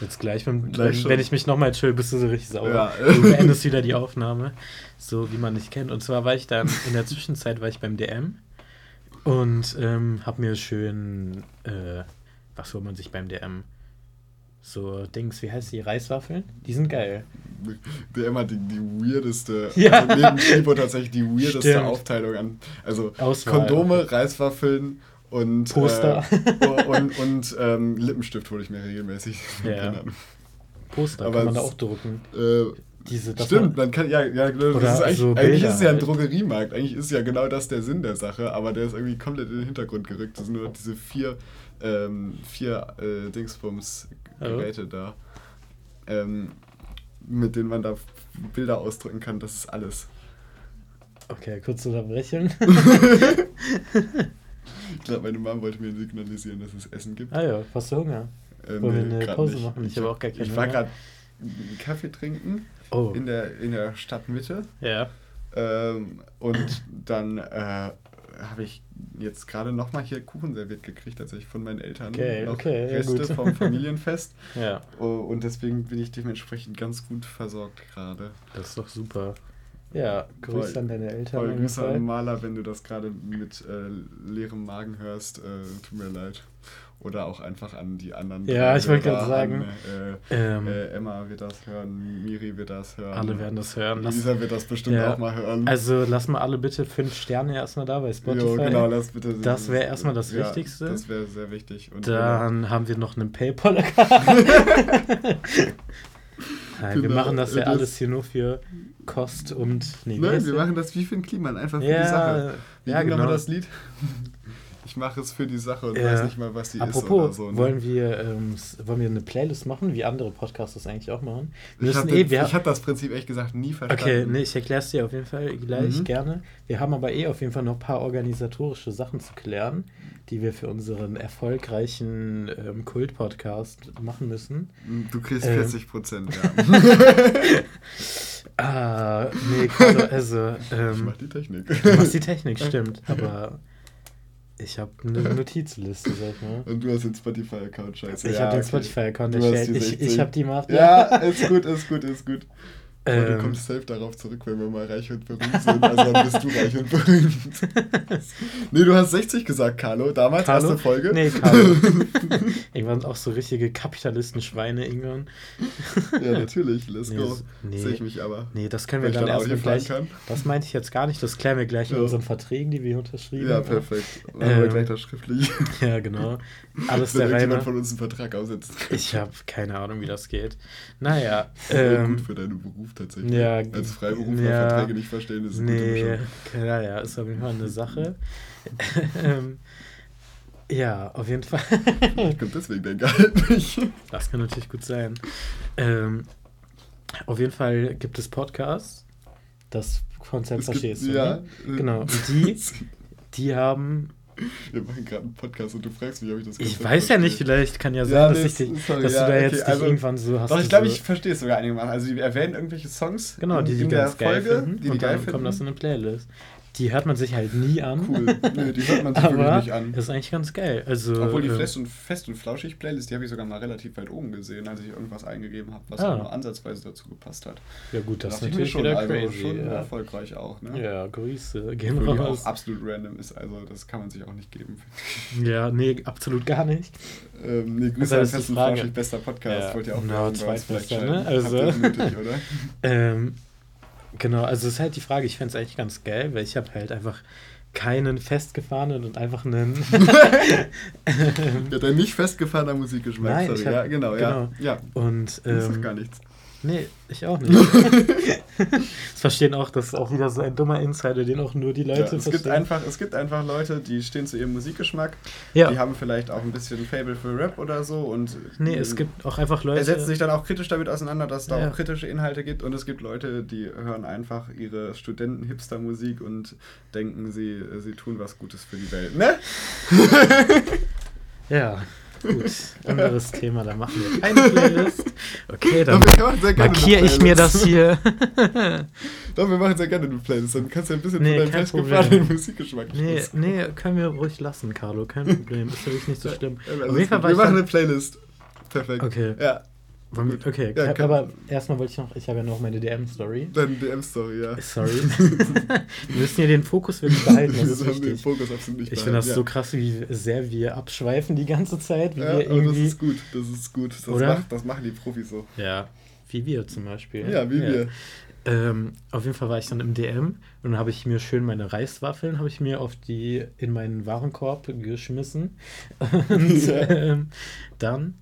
Jetzt gleich, wenn, Gleich wenn, wenn ich mich nochmal chill, bist du so richtig sauer. Ja. Du beendest wieder die Aufnahme, so wie man dich kennt. Und zwar war ich dann, in der Zwischenzeit war ich beim DM und ähm, hab mir schön, äh, was holt man sich beim DM? So Dings, wie heißt die, Reiswaffeln? Die sind geil. Der immer die, die weirdeste, [LAUGHS] Ja. also neben Chibo tatsächlich die weirdeste Stimmt. Aufteilung an. Also Auswahl. Kondome, Reiswaffeln und Poster. [LAUGHS] Äh, und und ähm, Lippenstift hole ich mir regelmäßig. Ja. Poster Aber kann man da auch drucken. Äh, Diese, Stimmt, man- kann, ja, ja, das Oder ist eigentlich, so eigentlich ist es ja ein halt. Drogeriemarkt. Eigentlich ist ja genau das der Sinn der Sache, aber der ist irgendwie komplett in den Hintergrund gerückt. Das sind nur diese vier, ähm, vier äh, Dingsbums-Geräte da, ähm, mit denen man da Bilder ausdrücken kann. Das ist alles. Okay, kurze Unterbrechung. [LAUGHS] Ich glaube, meine Mom wollte mir signalisieren, dass es Essen gibt. ah ja, hast du Hunger? Ähm, wollen wir eine Pause nicht. machen? Ich habe auch gar keinen Ich war gerade einen Kaffee trinken Oh, in der, in der Stadtmitte. ja. Ähm, und dann äh, habe ich jetzt gerade nochmal hier Kuchen serviert gekriegt, tatsächlich von meinen Eltern. Okay, noch okay, ja, Reste gut. vom Familienfest. [LAUGHS] Ja, Oh, und deswegen bin ich dementsprechend ganz gut versorgt gerade. das ist doch super. Ja, Grüße Voll- an deine Eltern. Voll Grüße Fall. an Maler, wenn du das gerade mit äh, leerem Magen hörst. Äh, tut mir leid. Oder auch einfach an die anderen. Ja, ich wollte gerade sagen, An, äh, Ähm, äh, Emma wird das hören, Miri wird das hören. alle werden das hören. Lass, Lisa wird das bestimmt Ja. auch mal hören. also lass mal alle bitte fünf Sterne erstmal da bei Spotify. Jo, genau, das bitte. Das wäre erstmal das ja, Wichtigste. Das wäre sehr wichtig. Und Dann haben wir noch einen Paypal-Account. [LAUGHS] [LAUGHS] Nein, wir Genau, machen das ja das- alles hier nur für Kost und. Nee, Nein, wir machen das wie für ein Kliman, einfach für ja, die Sache. Wie ja, genau. das Lied? Ich mache es für die Sache und Ja. weiß nicht mal, was die ist Apropos, oder so. Ne? wollen, wir, ähm, wollen wir eine Playlist machen, wie andere Podcasts das eigentlich auch machen? Wir ich habe eh, hab das Prinzip ehrlich gesagt nie verstanden. Okay, nee, ich erkläre es dir auf jeden Fall gleich Mhm. gerne. Wir haben aber eh auf jeden Fall noch ein paar organisatorische Sachen zu klären, die wir für unseren erfolgreichen ähm, Kult-Podcast machen müssen. Du kriegst Ähm. 40 Prozent, ja. [LAUGHS] Ah, nee, also, ich ähm, mach die Technik. du machst die Technik, stimmt, [LAUGHS] aber ich habe eine [LAUGHS] Notizliste, sag mal. Und du hast den Spotify-Account, scheiße. Ich ja, habe den okay. Spotify-Account erstellt, ich, 60. ich habe die gemacht. Ja, ist gut, ist gut, ist gut. Du Ähm, kommst safe darauf zurück, wenn wir mal reich und berühmt sind. Also dann bist du reich und berühmt. [LAUGHS] nee, du hast 60 gesagt, Carlo. Damals, Carlo? erste Folge. Nee, Carlo. [LAUGHS] irgendwann auch so richtige Kapitalistenschweine irgendwann. Ja, natürlich. Let's Nee, go. nee. Sehe ich mich aber. Nee, das können wir dann dann auch erstmal gleich. kann. Das meinte ich jetzt gar nicht, das klären wir gleich in Ja. unseren Verträgen, die wir hier unterschrieben Ja, haben. perfekt. Dann haben wir Ähm, gleich das schriftlich. [LAUGHS] Ja, genau. Alles der Reihe nach. von uns einen Vertrag aussetzt. Ich habe keine Ahnung, wie das geht. Naja, ähm, gut für deinen Beruf tatsächlich. Ja, Als Freiberufler ja, Verträge nicht verstehen, ist eine gute Nee, Mischung. ja, ja, ist auf jeden Fall eine Sache. [LAUGHS] ähm, ja, auf jeden Fall. Vielleicht kommt deswegen dein Gehalt nicht. Das kann natürlich gut sein. Ähm, auf jeden Fall gibt es Podcasts. Das Konzept Es gibt- verstehst du. ja, ne? Genau. Und die, [LAUGHS] die haben. Wir machen gerade einen Podcast und du fragst mich, ob ich das Ich Konzept weiß ja nicht, vielleicht kann ja sein, Ja, dass, nee, ich dich, sorry, dass ja, du da okay, jetzt dich also- irgendwann so hast. Doch, ich glaube, so, ich verstehe es sogar einigermaßen. Also, die erwähnen irgendwelche Songs Genau, die in, die in der ganz geil Folge, finden. die die und geil dann finden. kommt das in eine Playlist. Die hört man sich halt nie an. Cool. Nö, die hört man sich wirklich nicht an. das ist eigentlich ganz geil. Also, Obwohl die ähm, Fest- und, Fest und Flauschig-Playlist, die habe ich sogar mal relativ weit oben gesehen, als ich irgendwas eingegeben habe, was Ah. auch nur ansatzweise dazu gepasst hat. ja gut, das ist natürlich schon, wieder also crazy. schon ja. erfolgreich auch. Ne? ja, Grüße. Gehen die raus. auch absolut random ist, also das kann man sich auch nicht geben. Ja, nee, absolut gar nicht. ich. Ähm, nee, Also Grüße das an Fest und. Flauschig, bester Podcast. Ja, Wollt ihr auch uns vielleicht zweitbester, ne? Also- nötig, oder? [LAUGHS] Ähm, genau, also es ist halt die Frage, ich fände es eigentlich ganz geil, weil ich habe halt einfach keinen festgefahrenen und einfach einen. [LAUGHS] Ja, dein nicht festgefahrener Musikgeschmack, Nein, sorry. hab- ja, genau, ja. genau. Ja, und das ist ähm, gar nichts. Nee, ich auch nicht. [LAUGHS] das verstehen auch, das ist auch wieder so ein dummer Insider, den auch nur die Leute Ja, es, gibt verstehen. einfach, es gibt einfach Leute, die stehen zu ihrem Musikgeschmack, ja, die haben vielleicht auch ein bisschen Fable für Rap oder so und nee, es gibt auch einfach Leute. er setzt sich dann auch kritisch damit auseinander, dass es da Ja. auch kritische Inhalte gibt und es gibt Leute, die hören einfach ihre Studenten-Hipster-Musik und denken, sie, sie tun was Gutes für die Welt. Ne? [LAUGHS] Ja, gut. [LAUGHS] Anderes Thema, da machen wir keine Playlist. Okay, dann Doch, markiere ich mir das hier. [LAUGHS] Doch, wir machen sehr gerne eine Playlist. Dann kannst du ein bisschen Nee, von deinem festgefahrenen. Musikgeschmack Nee, nee, können wir ruhig lassen, Carlo. Kein Problem. Ist wirklich nicht so schlimm. War wir machen eine Playlist. Perfekt. Okay. Ja, Okay, Ja, kann- aber erstmal wollte ich noch, ich habe ja noch meine DM-Story. deine DM-Story, ja. Sorry. [LAUGHS] wir müssen hier den Fokus wirklich behalten, das ist wir haben den. Fokus absolut nicht Ich finde das behalten, so krass, wie sehr wir abschweifen die ganze Zeit. Wie ja. wir Ja, aber das irgendwie. ist gut, das ist gut. Das, Oder? macht, das machen die Profis so. Ja, wie wir zum Beispiel. Ja, wie wir. Ähm, auf jeden Fall war ich dann im DM und dann habe ich mir schön meine Reiswaffeln habe ich mir auf die in meinen Warenkorb geschmissen [LAUGHS] und Ja. ähm, dann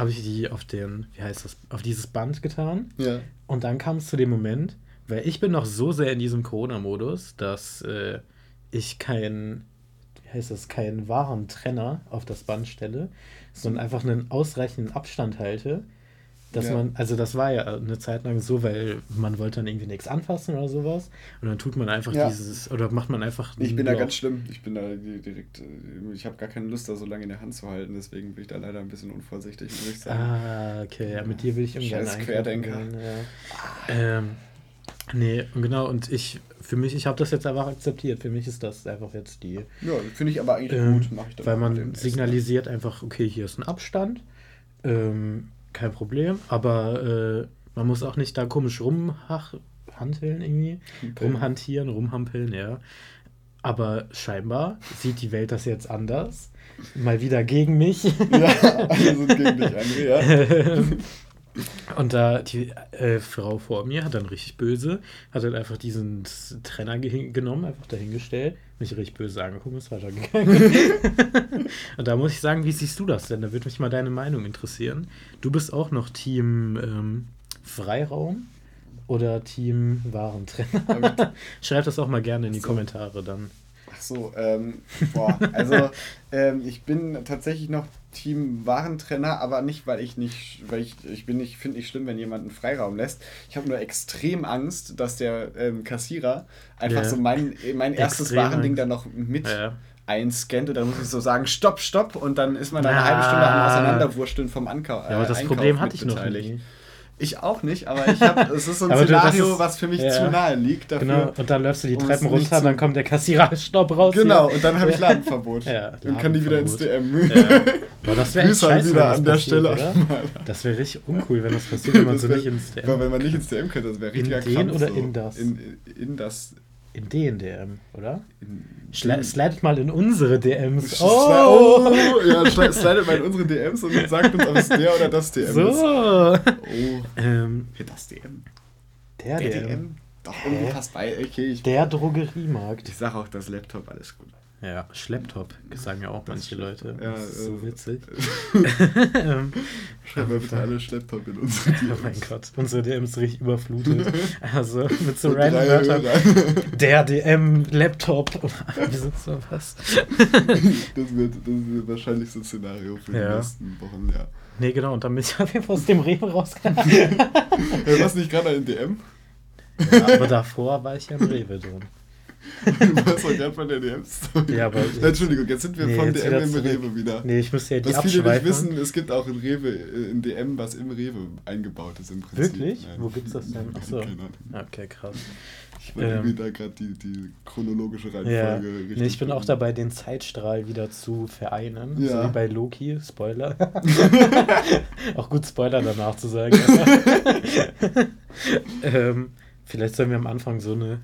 habe ich die auf den wie heißt das auf dieses Band getan Ja. und dann kam es zu dem Moment weil ich bin noch so sehr in diesem Corona-Modus dass äh, ich kein wie heißt das keinen Warentrenner auf das Band stelle sondern einfach einen ausreichenden Abstand halte dass Ja. man, also das war ja eine Zeit lang so, weil man wollte dann irgendwie nichts anfassen oder sowas. Und dann tut man einfach Ja. dieses, oder macht man einfach. Ich bin da Loch. ganz schlimm. Ich bin da direkt. äh, Ich habe gar keine Lust, da so lange in der Hand zu halten. Deswegen bin ich da leider ein bisschen unvorsichtig, muss ich sagen. Ah, okay, ja, mit dir will ich ungern Scheiß Querdenker. gehen, Ja. Ähm, nee, genau, und ich, für mich, ich habe das jetzt einfach akzeptiert. Für mich ist das einfach jetzt die. Ja, finde ich aber eigentlich Ähm, gut. Mach ich dann weil man signalisiert einfach, okay, hier ist ein Abstand. Ähm, kein Problem, aber äh, man muss auch nicht da komisch rumhanteln irgendwie. Rumhantieren, rumhampeln, ja. Aber scheinbar sieht die Welt das jetzt anders. Mal wieder gegen mich. Ja, alle sind gegen dich, André, ja. [LAUGHS] Und da die äh, Frau vor mir hat dann richtig böse, hat dann einfach diesen Trenner genommen, einfach dahingestellt, mich richtig böse angeguckt und ist weitergegangen. [LAUGHS] und da muss ich sagen, wie siehst du das denn? Da würde mich mal deine Meinung interessieren. Du bist auch noch Team ähm, Freiraum oder Team Warentrenner? [LAUGHS] Schreib das auch mal gerne in die So. Kommentare dann. Ach so, ähm, boah, also [LAUGHS] ähm, ich bin tatsächlich noch Team Warentrenner, aber nicht, weil ich nicht, weil ich, ich bin nicht, finde nicht schlimm, wenn jemand einen Freiraum lässt. Ich habe nur extrem Angst, dass der ähm, Kassierer einfach Ja. so mein, mein erstes Extrem Warending Angst. dann noch mit Ja. einscannt und dann muss ich so sagen, stopp, stopp und dann ist man da eine Ah. halbe Stunde am Auseinanderwursteln vom Ankau Ja, aber das Einkauf Problem hatte ich noch nie. Ich auch nicht, aber ich es ist so ein [LAUGHS] Aber du- Szenario, ist- was für mich ja. zu nahe liegt. Dafür, Genau, und dann läufst du die Treppen runter, zu- dann kommt der Kassierer, stopp raus. hier. Genau, und dann habe ich Ja. Ladenverbot. Ja, und kann die wieder ins DM. Ja. [LAUGHS] Boah, das wäre echt scheiße, wieder an der passiert, Stelle oder? Das wäre richtig uncool, wenn das passiert, wenn man Das so wär- nicht ins Weil DM. wenn man nicht ins DM könnte, das wäre In richtiger den Krampf. oder so. in das? In, in das. In den DM, oder? Schla slidet mal in unsere DMs. Oh! Oh! Ja, slidet mal in unsere DMs und sagt uns, ob es der oder das DM ist. So! Oh. Ähm, das DM. der, Der DM. DM? Doch, irgendwie passt bei. Okay, ich, Der Drogeriemarkt. ich sag auch das Laptop, alles gut. Ja, Schlepptop, sagen ja auch manche Leute. Ja, das ist so äh, witzig. [LAUGHS] ähm, Schreibt mal bitte alle Schlepptop in unsere DMs. [LAUGHS] Oh mein Gott, unsere DMs richtig überflutet. [LAUGHS] Also mit so random Wörtern. Der DM, Laptop. Wir sind so was. Das wird, das wird wahrscheinlich so ein Szenario für die Ja. nächsten Wochen, ja. Nee, genau, und dann bin ich auf jeden Fall aus dem Rewe rausgegangen. Äh, warst du nicht gerade in DM? ja, aber davor war ich ja im Rewe drin. [LAUGHS] Du warst doch gerade von der DM-Story. Ja, aber- Entschuldigung, jetzt sind wir Nee, jetzt DM im. Rewe wieder. Nee, ich müsste ja die Was viele nicht abschweifen. wissen, es gibt auch in Rewe, äh, in DM, was im Rewe eingebaut ist im Prinzip. Wirklich? Nein. Wo gibt's das denn? Achso. Okay, krass. Ich wollte Ähm. da gerade die, die chronologische Reihenfolge Ja, richtig. nee, ich bin auch dabei, den Zeitstrahl wieder zu vereinen. So Ja. wie bei Loki, Spoiler. [LAUGHS] [LAUGHS] auch gut, Spoiler danach zu sagen. ähm, vielleicht sollen wir am Anfang so eine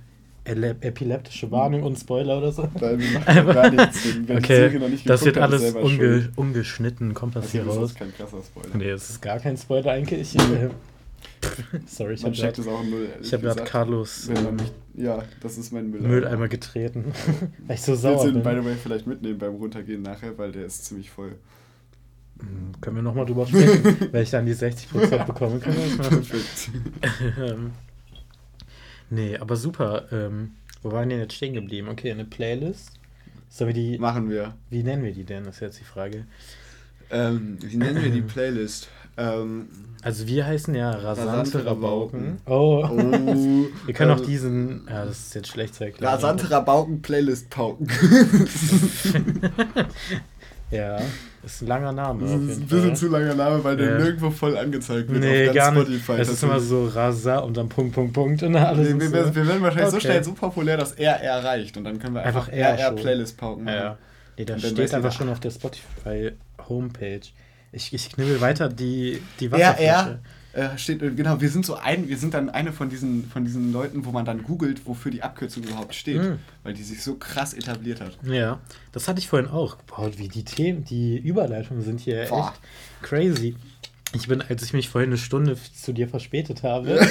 epileptische Warnung und Spoiler oder so. Nein, wir machen gar nichts. Wenn, wenn die Okay, noch nicht das wird alles unge ungeschnitten, kommt das Also, hier das raus. ist kein krasser Spoiler. Nee, es ist gar kein Spoiler eigentlich. Äh, [LAUGHS] sorry, ich habe gerade hab grad. Carlos Wenn ähm, nicht, ja, das ist mein Mülleimer. Mülleimer getreten, [LAUGHS] weil ich so sauer bin. by the way, vielleicht mitnehmen beim Runtergehen nachher, weil der ist ziemlich voll. Hm, Können wir nochmal drüber sprechen, [LAUGHS] weil ich dann die 60% bekomme. Können wir das machen? Perfekt. Ähm, nee, aber super. Ähm, wo waren wir denn jetzt stehen geblieben? Okay, eine Playlist. Sollen wir die. Machen wir. Wie nennen wir die denn? Das ist jetzt die Frage. Ähm, wie nennen wir die [CLEARS THROAT] Playlist? Ähm, Also wir heißen ja rasante, Rasante Rabauken. Rabauken. Oh. oh, [LAUGHS] wir können auch äh, diesen. Ja, das ist jetzt schlecht zu erklären. Rasante Rabauken Playlist pauken. [LAUGHS] [LAUGHS] Ja, ist ein langer Name. Das ist ein bisschen Fall. zu langer Name, weil der Ja. nirgendwo voll angezeigt wird. Nee, auf gar ganz nicht. Spotify. Es ist immer so Rasa und dann Punkt, Punkt, Punkt und alles. Nee, wir, so. wir, wir werden wahrscheinlich so Okay. schnell so populär, dass RR reicht. Und dann können wir einfach, Einfach R RR schon. Playlist pauken. Ja, nee, da dann steht einfach schon auf der Spotify Homepage. Ich, ich knibbel weiter die, die RR Wasserflasche. Äh, steht, äh, genau, wir sind so ein, wir sind dann eine von diesen, von diesen Leuten, wo man dann googelt, wofür die Abkürzung überhaupt steht, Mhm. weil die sich so krass etabliert hat. Ja, das hatte ich vorhin auch. Boah, wie die Themen, die Überleitungen sind hier Boah. echt crazy. Ich bin, als ich mich vorhin eine Stunde zu dir verspätet habe,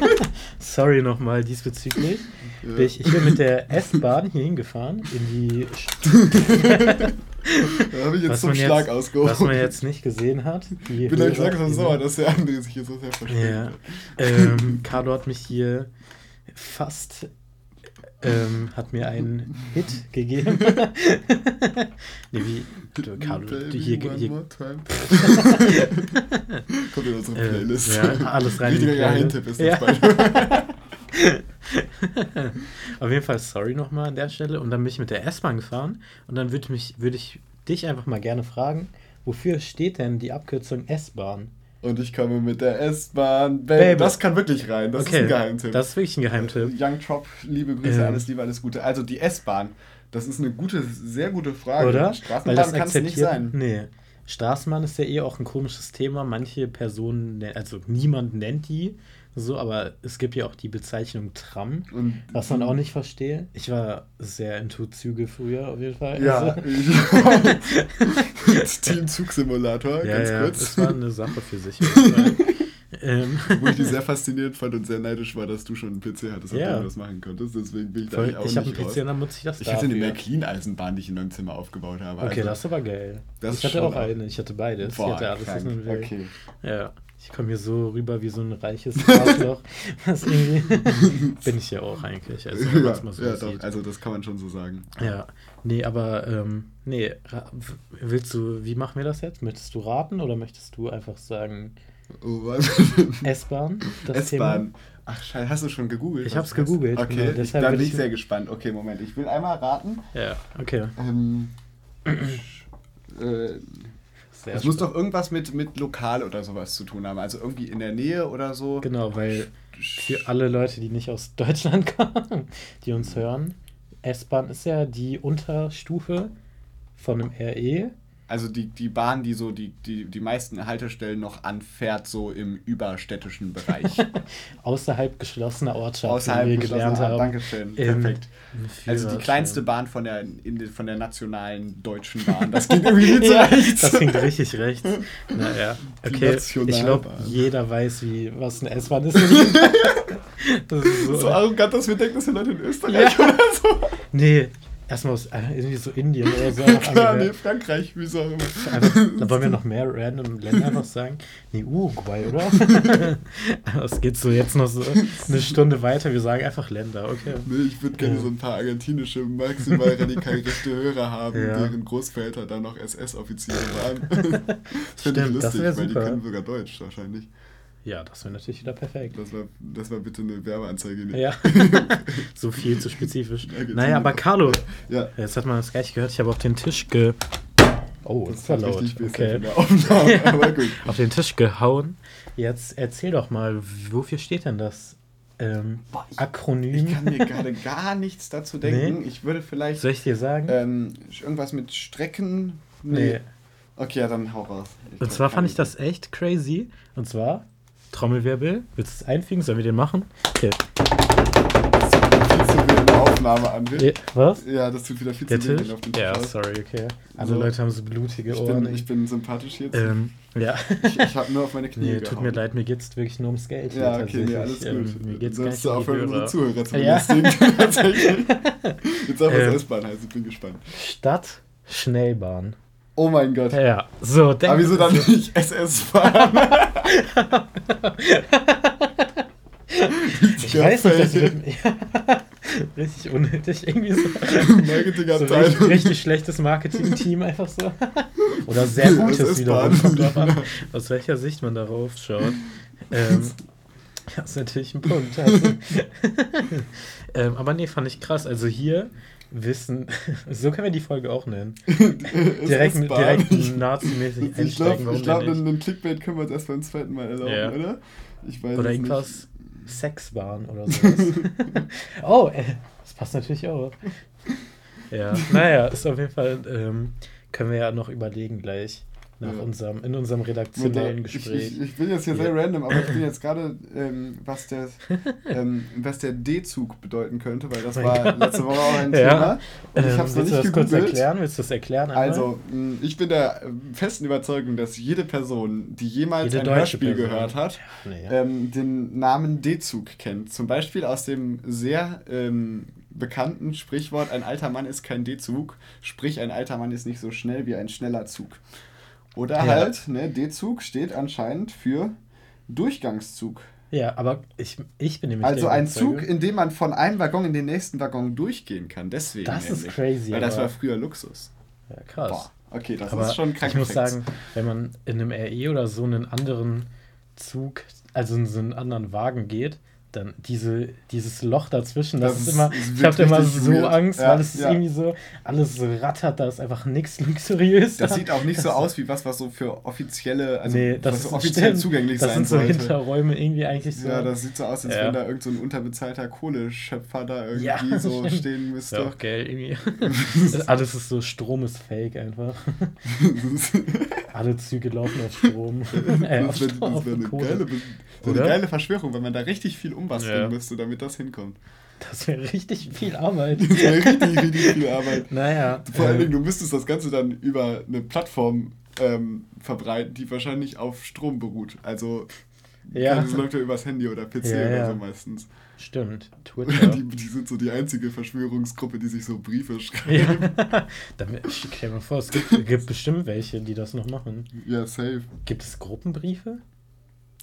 [LAUGHS] sorry nochmal diesbezüglich, Ja. bin ich, ich bin mit der S-Bahn hier hingefahren, in die, [LAUGHS] Da habe ich jetzt was zum Schlag jetzt, ausgehoben. was man jetzt nicht gesehen hat. Ich bin euch langsam sauer, dass der andere sich hier so sehr verspätet Ja. Ähm, Carlo hat mich hier fast ähm, hat mir einen Hit gegeben. [LAUGHS] nee, wie du, Carlo, du hier, hier. [LAUGHS] Kommt in unsere äh, Playlist. ja, alles rein Richtiger. Geheimtipp ist Ja. das. [LAUGHS] Auf jeden Fall sorry nochmal an der Stelle. Und dann bin ich mit der S-Bahn gefahren und dann würde mich, würde ich dich einfach mal gerne fragen, wofür steht denn die Abkürzung S-Bahn? Und ich komme mit der S-Bahn. Das kann wirklich rein. Das ist ein Geheimtipp. Das ist wirklich ein Geheimtipp. Äh, Young Trop, liebe Grüße, Ähm. alles Liebe, alles Gute. Also die S-Bahn, das ist eine gute, sehr gute Frage. Oder? Straßenbahn kann es nicht sein. Nee. Straßenbahn ist ja eh auch ein komisches Thema. Manche Personen, ne- also niemand nennt die so, aber es gibt ja auch die Bezeichnung Tram, Und was man auch nicht verstehe. Ich war sehr into Züge früher auf jeden Fall. Ja, Also, [LAUGHS] Team [LAUGHS] Zugsimulator, ja, ganz ja, kurz. das war eine Sache für sich. [LAUGHS] ähm, [LAUGHS] Wo ich die sehr faszinierend fand und sehr neidisch war, dass du schon einen PC hattest, auf Ja. dem du das machen konntest. Deswegen bin ich da voll, eigentlich auch ich habe einen nicht raus. PC und dann nutze ich das Ich hatte eine dafür. Märklin-Eisenbahn, die ich in meinem Zimmer aufgebaut habe. Okay, Also, das ist aber geil. Das ich hatte auch eine, ich hatte beides. Boah, ich hatte alles, was man. Okay. Ja, ich komme hier so rüber wie so ein reiches [LAUGHS] Arschloch. [LAUGHS] Bin ich ja auch eigentlich. Also, ja, so ja doch, also das kann man schon so sagen. Ja, nee, aber ähm, nee, willst du, wie machen wir das jetzt? Möchtest du raten oder möchtest du einfach sagen Oh, was? S-Bahn? das S-Bahn. Ach, scheiße, hast du schon gegoogelt? Ich hab's das gegoogelt, Okay, genau, ich, deshalb dann will bin ich- ich sehr gespannt. Okay, Moment, ich will einmal raten. Ja, okay. Ähm, äh, es muss doch irgendwas mit, mit Lokal oder sowas zu tun haben. Also irgendwie in der Nähe oder so. Genau, weil für alle Leute, die nicht aus [LAUGHS] Deutschland kommen, die uns hören, S-Bahn ist ja die Unterstufe von einem. RE. Also die, die Bahn, die so die, die, die meisten Haltestellen noch anfährt, so im überstädtischen Bereich. [LAUGHS] außerhalb geschlossener Ortschaft, Außerhalb wir geschlossener- gelernt haben. Dankeschön, perfekt. Also die kleinste Bahn von der, in, von der nationalen deutschen Bahn. Das ging [LAUGHS] irgendwie nicht ja, rechts. das klingt richtig rechts. [LAUGHS] Naja, okay. Ich glaube, jeder weiß, wie, was eine S-Bahn ist. das ist so, so arrogant, dass wir denken, das sind Leute in Österreich Ja. oder so. Nee, erstmal aus äh, irgendwie so Indien oder so. [LAUGHS] Klar, nee, Frankreich, wie auch immer. Einfach, dann wollen wir [LAUGHS] noch mehr random Länder einfach sagen. Nee, Uruguay, oder? [LAUGHS] Es geht so jetzt noch so eine Stunde weiter. Wir sagen einfach Länder, okay. Nee, ich würde gerne Ja. so ein paar argentinische, maximal radikal rechte Hörer haben, Ja. deren Großväter dann noch SS-Offiziere waren. das finde ich das lustig, wär weil die super. können sogar Deutsch wahrscheinlich. Ja, das wäre natürlich wieder perfekt. Das war, das war bitte eine Werbeanzeige. Ja, [LAUGHS] so viel zu spezifisch. Argentinien. Naja, aber Carlo, Ja, jetzt hat man das gleich gehört. Ich habe auf den Tisch ge. Oh, das das war laut. Okay. Aufnahme, [LAUGHS] aber gut. Auf den Tisch gehauen. Jetzt erzähl doch mal, wofür steht denn das ähm, Boah, ich- Akronym? Ich kann mir gerade gar nichts dazu denken. Nee? Ich würde vielleicht Soll ich dir sagen? ähm, irgendwas mit Strecken. nee. Okay, ja, dann hau raus. Und glaub, zwar fand ich das echt crazy. Und zwar, Trommelwirbel. Willst du es einfügen? Sollen wir den machen? Okay. viel zu wenig Aufnahme an. Eh, Was? Ja, das tut wieder viel Der zu Tisch? auf den Ja, Tisch. sorry, okay. Alle So. Leute haben so blutige ich, Ohren. bin, ich bin sympathisch jetzt. ähm, ja. Ich, ich habe nur auf meine Knie Nee, tut mir leid, mir geht's wirklich nur ums Geld. Ja, okay, nee, alles gut. Ähm, mir geht's Sollst du aufhören, unsere Hörer. Zuhörer zu Ja. belästigen. [LAUGHS] Tatsächlich. Jetzt auch was Ähm. S-Bahn heißt, ich bin gespannt. Stadt Schnellbahn. Oh mein Gott. Ja, so, denk Aber wieso dann nicht SS-Bahn? [LAUGHS] Ich weiß nicht, das wird [LAUGHS] ja, richtig unnötig. Irgendwie so, so richtig, Marketingabteilung. richtig schlechtes Marketing-Team einfach so. Oder sehr gutes wiederum. Kommt drauf an, aus welcher Sicht man darauf schaut. Ähm, das ist natürlich ein Punkt. [LAUGHS] Also. ähm, aber nee, fand ich krass. Also hier wissen, [LAUGHS] so können wir die Folge auch nennen. [LAUGHS] Direkt, direkt nazimäßig Ich glaube, ich glaub, nicht? einen, Clickbait können wir uns erst beim zweiten Mal erlauben, Ja. oder? Ich weiß Oder irgendwas Sexbahn oder sowas. [LAUGHS] oh, äh, das passt natürlich auch. Ja, naja, ist auf jeden Fall, ähm, können wir ja noch überlegen gleich nach Ja. unserem, in unserem redaktionellen Ich, Gespräch. ich, ich bin jetzt hier Ja. sehr random, aber ich bin jetzt gerade, [LAUGHS] ähm, was, der, ähm, was der D-Zug bedeuten könnte, weil das Mein war Gott. letzte Woche auch ein Ja. Thema. Und ich Ähm, habe es noch du nicht das kurz erklären? Willst du das erklären? einmal? Also, ich bin der äh, festen Überzeugung, dass jede Person, die jemals Jede ein Hörspiel Person. gehört hat, nee. ähm, den Namen D-Zug kennt. Zum Beispiel aus dem sehr ähm, bekannten Sprichwort, ein alter Mann ist kein D-Zug, sprich ein alter Mann ist nicht so schnell wie ein schneller Zug. Oder Ja. halt, ne, D-Zug steht anscheinend für Durchgangszug. ja, aber ich, ich bin nämlich Also ein Zug, in dem man von einem Waggon in den nächsten Waggon durchgehen kann. Deswegen Das ist nämlich. crazy, Weil das war früher Luxus. Ja, krass. Boah, okay, das Aber ist schon krank. ich muss sagen, wenn man in einem RE oder so einen anderen Zug, also in so einen anderen Wagen geht, dann diese, dieses Loch dazwischen, das, Das ist ist- immer, es ich habe immer so weird. Angst, Ja, weil es ist ja. irgendwie so, alles so rattert, da ist einfach nichts luxuriös. Das da. sieht auch nicht so [LAUGHS] Das- aus wie was, was so für offizielle, also nee, das was so ist offiziell stimmt. zugänglich Das sein sind so sollte. Hinterräume irgendwie eigentlich so. Ja, das sieht so aus, als Ja. wenn da irgend so ein unterbezahlter Kohleschöpfer da irgendwie [LAUGHS] so stimmt. stehen ist ja müsste. auch geil irgendwie. [LAUGHS] Alles ist so, Strom ist fake einfach. Alle Züge laufen auf Strom. äh, das wäre wär eine, geile, so eine geile Verschwörung, wenn man da richtig viel umbasteln Ja. müsste, damit das hinkommt. Das wäre richtig viel Arbeit. [LAUGHS] Das wäre richtig, richtig viel Arbeit. Naja. Vor allen äh, Dingen, du müsstest das Ganze dann über eine Plattform ähm, verbreiten, die wahrscheinlich auf Strom beruht. Also, Ja. das läuft ja übers Handy oder PC Ja, oder so meistens. Stimmt, Twitter. Die, die sind so die einzige Verschwörungsgruppe, die sich so Briefe [LAUGHS] schreibt. ja. Stell dir mal vor, es gibt, gibt bestimmt welche, die das noch machen. Ja, safe. Gibt es Gruppenbriefe?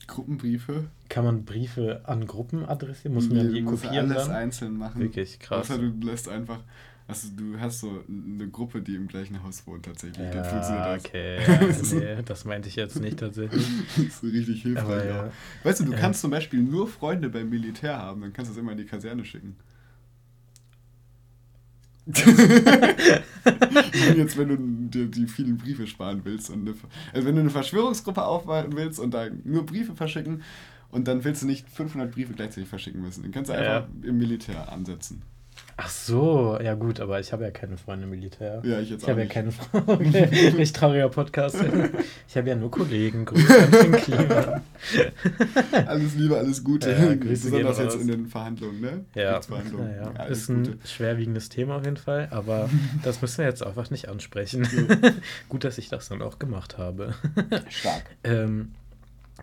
Gruppenbriefe. Kann man Briefe an Gruppen adressieren? Muss man Nee, die du musst kopieren alles dann? einzeln machen. Wirklich krass. Außer du lässt einfach, also du hast so eine Gruppe, die im gleichen Haus wohnt tatsächlich. Ja, das. okay. Ja, [LAUGHS] nee, das meinte ich jetzt nicht tatsächlich. Das ist richtig hilfreich. Ja. Weißt du, du kannst zum Beispiel nur Freunde beim Militär haben, dann kannst du es immer in die Kaserne schicken. [LAUGHS] Jetzt, wenn du dir die vielen Briefe sparen willst und eine, also wenn du eine Verschwörungsgruppe aufwarten willst und da nur Briefe verschicken und dann willst du nicht 500 Briefe gleichzeitig verschicken müssen, dann kannst du Ja. einfach im Militär ansetzen. Ach so, ja gut, aber ich habe ja keine Freunde im Militär. Ja, ich jetzt Ich auch habe ja nicht. keine Freunde. [LAUGHS] Okay, richtig trauriger Podcast. Ich habe ja nur Kollegen. Grüße an den Klima. Alles Liebe, alles Gute. Ja, Grüße Besonders jetzt raus. in den Verhandlungen, ne? Ja, Kriegsverhandlungen. naja. alles ist ein Gute. schwerwiegendes Thema auf jeden Fall, aber [LAUGHS] das müssen wir jetzt einfach nicht ansprechen. [LAUGHS] Gut, dass ich das dann auch gemacht habe. Stark. ähm,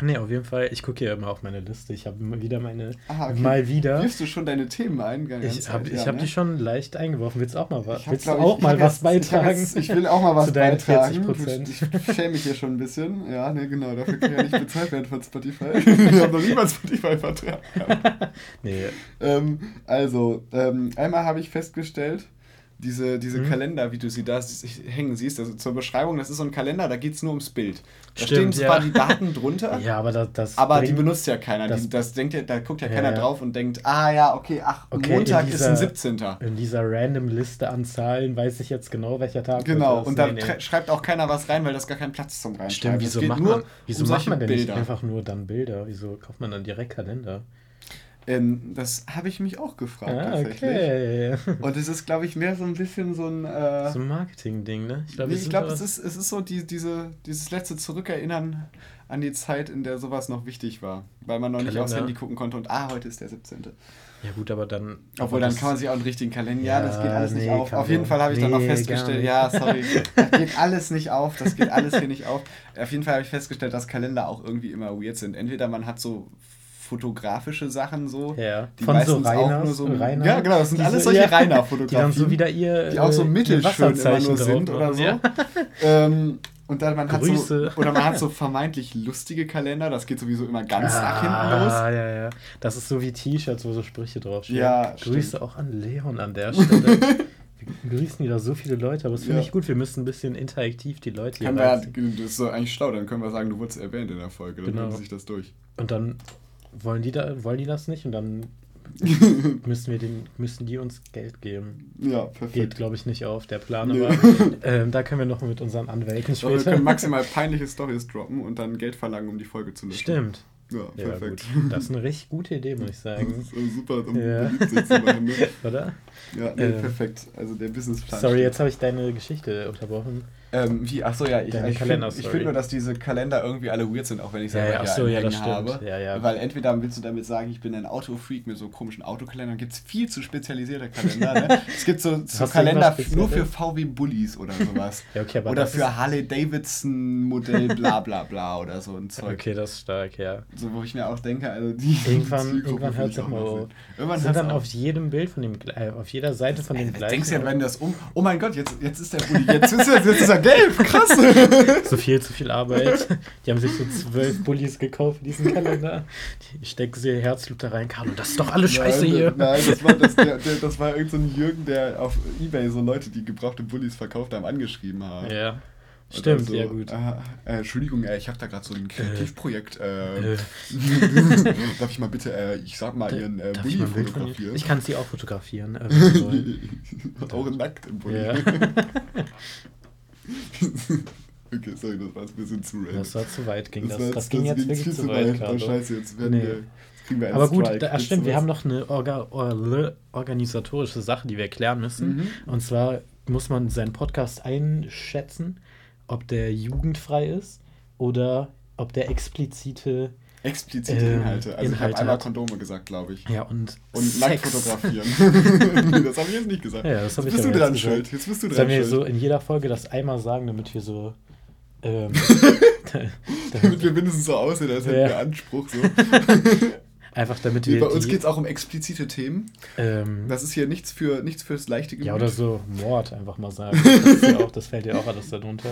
Nee, auf jeden Fall. Ich gucke hier immer auf meine Liste. Ich habe wieder meine. Ah, okay. Mal wieder. Wirfst du schon deine Themen ein? Ich habe ich Ja, hab ne? die schon leicht eingeworfen. Willst du auch mal was? Ich hab, Willst du auch ich, mal ich was jetzt- ich beitragen? Jetzt, ich will auch mal was [LAUGHS] Zu deinen beitragen. 40%. Ich schäme mich hier schon ein bisschen. Ja, ne, genau. Dafür kann ich ja nicht [LAUGHS] bezahlt werden von Spotify. [LAUGHS] ich habe noch niemals Spotify-Vertrag. Nee, ähm, also, ähm, einmal habe ich festgestellt, diese, diese Mhm. Kalender, wie du sie da hängen siehst, also zur Beschreibung, das ist so ein Kalender, da geht es nur ums Bild. Da Stimmt, stehen zwar ja. die Daten [LAUGHS] drunter, ja, aber das. das aber die benutzt ja keiner. das- die, das denkt ja, da guckt ja Ja, keiner drauf und denkt, ah ja, okay, ach, Okay, Montag in ist dieser- ein 17. In dieser random Liste an Zahlen weiß ich jetzt genau, welcher Tag Genau, ist. und da Nee, nee. schreibt auch keiner was rein, weil das gar keinen Platz zum Reinschreiben Stimmt, wieso macht man, wieso um macht man denn Bilder. nicht einfach nur dann Bilder? Wieso kauft man dann direkt Kalender? Ähm, das habe ich mich auch gefragt, Ah, tatsächlich. okay. Und es ist, glaube ich, mehr so ein bisschen so ein. Äh, So ein Marketing-Ding, ne? Ich glaube, nee, da- es ist, es ist so die, diese, dieses letzte Zurückerinnern an die Zeit, in der sowas noch wichtig war. Weil man noch nicht aufs Kalender. Handy gucken konnte und ah, heute ist der 17. Ja, gut, aber dann. Obwohl, dann kann man sich auch einen richtigen Kalender. Ja, das geht Ja, alles nicht nee, auf. kann Auf jeden Fall habe ich dann nee, gar festgestellt, nicht. ja, sorry, [LAUGHS] das geht alles nicht auf. Das geht alles hier nicht auf. Auf jeden Fall habe ich festgestellt, dass Kalender auch irgendwie immer weird sind. Entweder man hat so fotografische Sachen so, Ja, die von so meistens auch nur so. Rainer, ja, genau, das sind alles solche ja, Rainer-Fotografien. Die dann so wieder ihr. die auch so äh, mittelschön immer nur sind oder so. Ja. [LAUGHS] Ähm, und dann man hat so, Grüße. oder man hat so vermeintlich lustige Kalender, das geht sowieso immer ganz nach hinten los. Ah, ja, ja. Das ist so wie T-Shirts, wo so Sprüche draufstehen. Ja, Grüße stimmt. auch an Leon an der Stelle. [LAUGHS] Wir grüßen wieder so viele Leute, aber das finde Ja. ich gut. Wir müssen ein bisschen interaktiv die Leute hier wir, ja- reinziehen. das ist so eigentlich schlau, dann können wir sagen, du wurdest erwähnt in der Folge, dann Genau. sich das durch. Und dann wollen die, da, wollen die das nicht und dann [LAUGHS] müssen, wir den, müssen die uns Geld geben. Ja, Geht, perfekt. glaube ich, nicht auf, der Plan, Nee. aber ähm, da können wir noch mit unseren Anwälten Aber wir können [LAUGHS] maximal peinliche Stories droppen und dann Geld verlangen, um die Folge zu löschen. Stimmt. Ja, Ja, perfekt. gut. Das ist eine richtig gute Idee, muss ich Das sagen. ist äh, super, um Ja. zu machen. Ne? Oder? Ja, nee, Ähm, perfekt. Also der Businessplan. Sorry, steht. jetzt habe ich deine Geschichte unterbrochen. Ähm, wie? Achso, ja, ich, ich finde find nur, dass diese Kalender irgendwie alle weird sind, auch wenn ich Ja, selber ja, hier ach so, einen ja, das habe. Ja, ja. Weil entweder willst du damit sagen, ich bin ein Autofreak mit so komischen Autokalendern, gibt es viel zu spezialisierte Kalender. Ne? [LAUGHS] es gibt so, so Kalender nur für? VW Bullies oder sowas. [LAUGHS] Ja, okay, oder für Harley Davidson Modell [LAUGHS] bla bla bla oder so ein Zeug. Okay, das ist stark, ja. So, wo ich mir auch denke, also die Irgendwann, irgendwann hört es auch mal auf. Irgendwann Sind dann auf. jedem Bild von dem, äh, auf jeder Seite von dem Ey, gleichen. denkst ja, wenn das um. Oh mein Gott, jetzt, jetzt ist der Bulli, jetzt ist jetzt ist er gelb, krass! [LAUGHS] so viel zu viel Arbeit. Die haben sich so zwölf Bullies gekauft für diesen Kalender. Die stecken sie ihr Herzblut da rein. Carlo, das ist doch alles scheiße nein, hier. Nein, das war, das, der, der, das war irgend so ein Jürgen, der auf Ebay so Leute, die gebrauchte Bullies verkauft haben, angeschrieben hat. Ja. Und Stimmt, so, ja gut. Äh, äh, Entschuldigung, äh, ich habe da gerade so ein Kreativprojekt. Äh, Äh, [LAUGHS] darf ich mal bitte, äh, ich sag mal, Ihren äh, Bulli ich fotografieren? Ich kann sie auch fotografieren. Äh. [LAUGHS] Auch nackt im Bulli. Ja. [LAUGHS] okay, sorry, das war ein bisschen zu random. Das war zu weit, ging das. war Das, ging jetzt wirklich viel zu weit, Oh, Carlo. scheiße, jetzt werden Nee. wir, Aber gut, Strike. da, Willst stimmt, wir haben noch eine Orga, or, organisatorische Sache, die wir klären müssen. Mhm. Und zwar muss man seinen Podcast einschätzen, ob der jugendfrei ist oder ob der explizite Explizite Ähm, Inhalte. Also ich Inhalte habe einmal. Kondome gesagt, glaube ich. ja und, Und nackt Sex. fotografieren. [LAUGHS] das habe ich jetzt nicht gesagt. Ja, das hab jetzt ich bist du dran schuld. Jetzt bist du Sollen dran wir schuld. so in jeder Folge das einmal sagen, damit wir so ähm, [LAUGHS] [LAUGHS] Damit wir mindestens so aussehen, als hätten Ja. wir Anspruch. So. Einfach damit wir bei uns geht es auch um explizite Themen. ähm, Das ist hier nichts, für, nichts fürs leichte Gemüt. ja oder so Mord einfach mal sagen. Das, ist ja auch, das fällt ja auch alles darunter.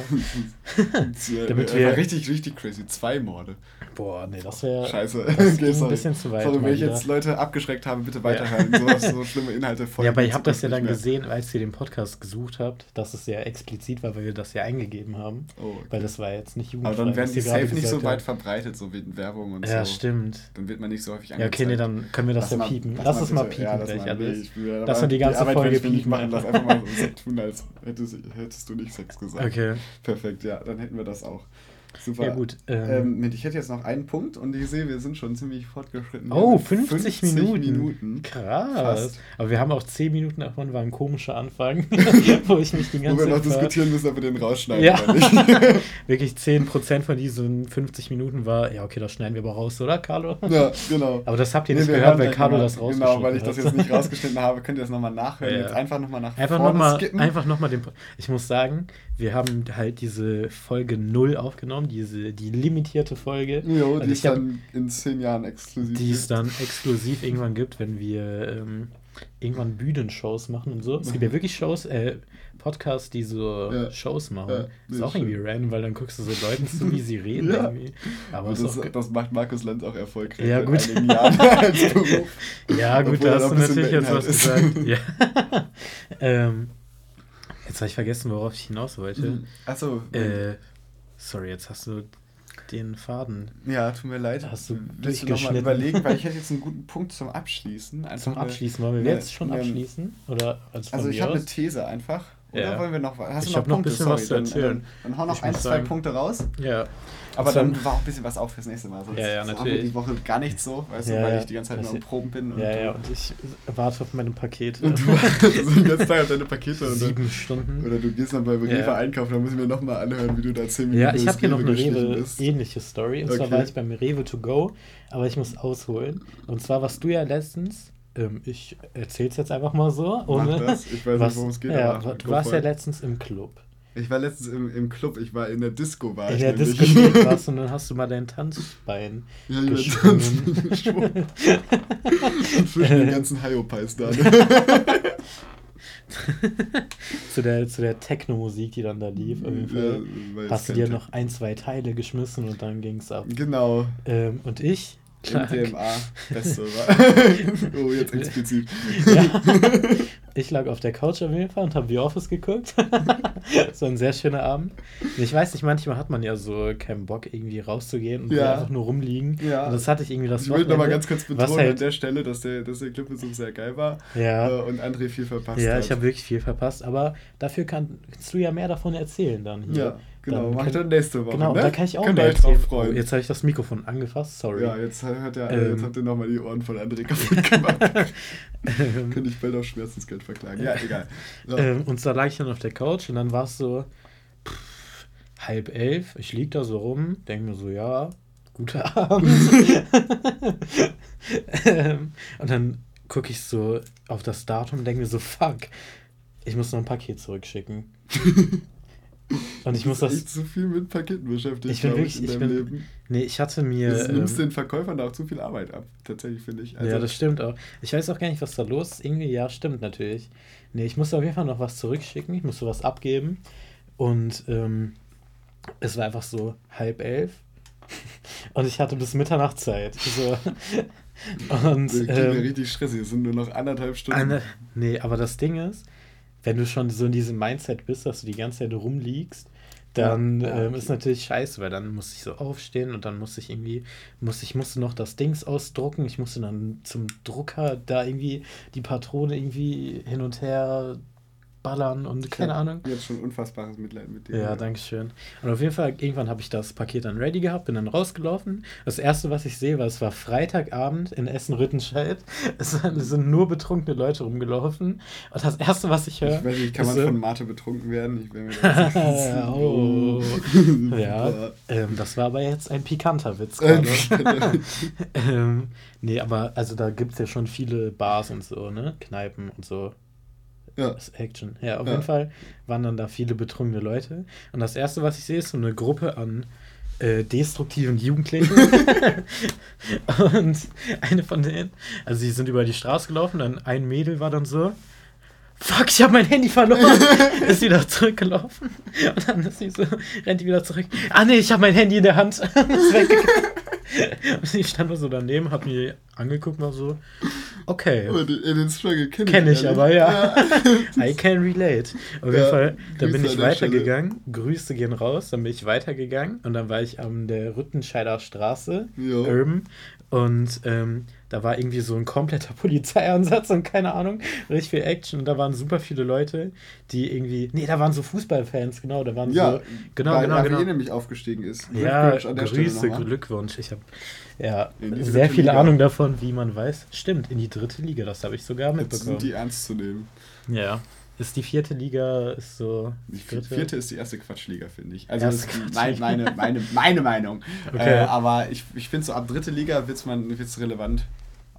Damit äh, wir- richtig, richtig crazy. Zwei Morde. Boah, nee, das wäre Scheiße. das [LAUGHS] ging ein bisschen zu weit. Sorry, wenn ich jetzt Leute abgeschreckt habe, bitte weiterhören. Sowas, so schlimme Inhalte folgen. Ja, aber ihr habt das ja dann mehr. gesehen, als ihr den Podcast gesucht habt, dass es sehr explizit war, weil wir das ja eingegeben haben. Oh, okay. Weil das war jetzt nicht aber jugendfrei. dann werden die safe nicht so weit verbreitet, so wie Werbung und Ja, so. stimmt. Dann wird man nicht so häufig Ja, okay, nee, dann können wir das Lass ja mal- piepen. lass Lass, mal es mal piepen ja, lass mal- nee, alles. ich will- aber wir die ganze Arbeit Folge ich mir nicht piepen machen. Lass einfach. einfach mal so tun, als hättest, hättest du nicht Sex gesagt. [LAUGHS] Okay. Perfekt, ja, dann hätten wir das auch. Super. Ja, gut. Ähm, Ähm, ich hätte jetzt noch einen Punkt und ich sehe, wir sind schon ziemlich fortgeschritten. oh, Mit 50, Minuten. Minuten. Krass. Fast. Aber wir haben auch 10 Minuten davon, war ein komischer Anfang, [LAUGHS] wo ich mich die Wo ganze wir noch Zeit war- diskutieren müssen, ob wir den rausschneiden Ja. oder nicht. [LAUGHS] Wirklich 10% von diesen 50 Minuten war, ja, okay, das schneiden wir aber raus, oder, Carlo? ja, genau. Aber das habt ihr Nee, nicht wir gehört, weil Carlo noch mal- das rausgeschnitten Genau, weil ich das hat. jetzt nicht [LAUGHS] rausgeschnitten habe, könnt ihr das nochmal nachhören. Ja. Jetzt einfach nochmal nach Einfach vorne nochmal skippen. einfach noch mal den. Ich muss sagen, wir haben halt diese Folge 0 aufgenommen, diese, die limitierte Folge. Jo, die es dann in zehn Jahren exklusiv die es dann exklusiv irgendwann gibt, wenn wir ähm, irgendwann Bühnenshows machen und so. Es gibt ja wirklich Shows, äh, Podcasts, die so Ja. Shows machen. Ja, ist nee, auch irgendwie random, weil dann guckst du so Leuten zu, wie sie [LAUGHS] reden. Ja. irgendwie. Aber Und ist das, das macht Markus Lanz auch erfolgreich Ja, gut. [LAUGHS] ja, gut, da hast du natürlich jetzt was gesagt. Ja. [LAUGHS] ähm, jetzt habe ich vergessen, worauf ich hinaus wollte. Achso, Äh, sorry, jetzt hast du den Faden. ja, tut mir leid. hast du Willst du nochmal überlegen, weil ich hätte jetzt einen guten Punkt zum Abschließen. Einfach Zum Abschließen, wollen wir eine- jetzt schon abschließen? Oder Also ich habe eine? These einfach. Oder Ja. wollen wir noch Hast Ich du noch hab noch ein Punkte? bisschen Sorry, was zu dann, erzählen. Dann, dann hau noch Ich ein, muss zwei sagen- Punkte raus. Ja. Aber Also- dann war auch ein bisschen was auf fürs nächste Mal. Sonst Ja, ja, haben wir natürlich. die Woche gar nicht so, weißt Ja, du, weil ich die ganze Zeit nur am Proben bin. Und Ja, ja, und ich warte auf meine Pakete. und du [LAUGHS] wartest den ganzen Tag auf deine Pakete. Dann, Sieben Stunden. oder du gehst dann bei Rewe Ja. einkaufen, dann müssen wir nochmal anhören, wie du da 10 Minuten Ja, ich habe hier noch eine Rewe ähnliche Story. Und zwar Okay. war ich beim Rewe to go, aber ich muss ausholen. Und zwar warst du ja letztens, ähm, ich erzähl's jetzt einfach mal so, ohne. Das. Ich weiß was, nicht, worum es geht. ja, aber du warst ja letztens im Club. Ich war letztens im, im Club, ich war in der Disco, war In ich der nämlich. Diskothek [LAUGHS] warst du und dann hast du mal dein Tanzbein Ja, ich geschwungen. geschwungen. Und zwischen den ganzen Hyopies da. Ne? [LAUGHS] zu der, zu der Techno-Musik, die dann da lief. Es Hast du dir noch ein, zwei Teile geschmissen und dann ging's ab. Genau. Ähm, und ich? MDMA, Beste war. [LAUGHS] oh, jetzt explizit. Ja. [LAUGHS] Ich lag auf der Couch auf jeden Fall und habe The Office geguckt. [LAUGHS] so ein sehr schöner Abend. Ich weiß nicht, manchmal hat man ja so keinen Bock, irgendwie rauszugehen und Ja. einfach nur rumliegen. Ja. Und das hatte ich irgendwie das Ich will nochmal ganz kurz betonen an halt- der Stelle, dass der, dass der Clubbesuch sehr geil war Ja. äh, und André viel verpasst Ja, hat. ich habe wirklich viel verpasst, aber dafür kann, kannst du ja mehr davon erzählen dann hier. Ja, genau. Dann Mach ich dann nächste Woche. Genau, ne? da kann ich auch Könnt euch drauf freuen. Oh, jetzt habe ich das Mikrofon angefasst, sorry. Ja, jetzt, hat er, Ähm. jetzt habt ihr nochmal die Ohren von André kaputt gemacht. Ähm, [LAUGHS] [LAUGHS] Könnte ich bald auf Schmerzensgeld verklagen. Ja, egal. Ja. Ähm, und da lag ich dann auf der Couch und dann war es so pff, halb elf. Ich lieg da so rum, denke mir so, ja, guter [LAUGHS] Abend. ähm, und dann gucke ich so auf das Datum und denke mir so, fuck, ich muss noch ein Paket zurückschicken. Und ich muss das. echt zu viel mit Paketen beschäftigt, Ich bin wirklich, ich deinem bin. Leben. Nee, ich hatte mir. Du nimmst ähm, den Verkäufern da auch zu viel Arbeit ab, tatsächlich, finde ich. Also, ja, das stimmt auch. Ich weiß auch gar nicht, was da los ist. Irgendwie, ja, stimmt natürlich. Nee, ich musste auf jeden Fall noch was zurückschicken. Ich musste was abgeben. Und ähm, es war einfach so halb elf. [LAUGHS] Und ich hatte bis Mitternacht Zeit. So. [LAUGHS] Und das klingt ähm, richtig stressig. Es sind nur noch anderthalb Stunden. eine, nee, aber das Ding ist, wenn du schon so in diesem Mindset bist, dass du die ganze Zeit rumliegst, dann Ja, ähm, ist natürlich scheiße, weil dann muss ich so aufstehen und dann muss ich irgendwie, muss ich musste noch das Dings ausdrucken, ich musste dann zum Drucker da irgendwie die Patrone irgendwie hin und her ballern und keine hab Ahnung. Jetzt schon unfassbares Mitleid mit dir. Ja, danke schön. Und auf jeden Fall, irgendwann habe ich das Paket dann ready gehabt, bin dann rausgelaufen. Das erste, was ich sehe, war, es war Freitagabend in Essen-Rüttenscheid. [LAUGHS] Es sind nur betrunkene Leute rumgelaufen. Und das erste, was ich höre. Ich weiß nicht, kann man so- von Mate betrunken werden? Ich will mir [LAUGHS] das nicht Oh. [LAUGHS] Ja, ähm, das war aber jetzt ein pikanter Witz gerade. ähm, nee, aber also da gibt es ja schon viele Bars und so, ne? Kneipen und so. Ja. Das ist Action. Ja, auf Ja. jeden Fall waren dann da viele betrunkene Leute. Und das erste, was ich sehe, ist so eine Gruppe an äh, destruktiven Jugendlichen. [LAUGHS] und eine von denen, also sie sind über die Straße gelaufen, dann ein Mädel war dann so. Fuck, ich habe mein Handy verloren. [LAUGHS] ist wieder zurückgelaufen. Und dann ist sie so, rennt die wieder zurück. Ah nee, ich habe mein Handy in der Hand. [LAUGHS] ist weggegangen. Und ich stand nur so daneben, hab mir angeguckt, war so, okay. Aber den, äh, den Struggle kenne Kenn ich ehrlich. aber, ja. [LAUGHS] I can relate. Auf jeden Ja, Fall, dann bin ich weitergegangen. Grüße gehen raus. Dann bin ich weitergegangen und dann war ich an der Rüttenscheider Straße, Jo. Urban. Und ähm, da war irgendwie so ein kompletter [LAUGHS] Polizeieinsatz und keine Ahnung, richtig viel Action. Und da waren super viele Leute, die irgendwie. Nee, da waren so Fußballfans, genau. Da waren Ja, so. Genau, weil genau, RWE genau. nämlich aufgestiegen ist. Ja, Grüße. Glückwunsch. Ich habe ja sehr viel Liga. Ahnung davon, wie man weiß. Stimmt, in die dritte Liga, das habe ich sogar Jetzt mitbekommen. sind die ernst zu nehmen. Ja. Ist die vierte Liga, ist so. Die dritte? vierte ist die erste Quatschliga, finde ich. Also Erste das ist mein, meine, meine, meine Meinung. [LAUGHS] Okay. Äh, aber ich, ich finde so ab dritte Liga wird es relevant.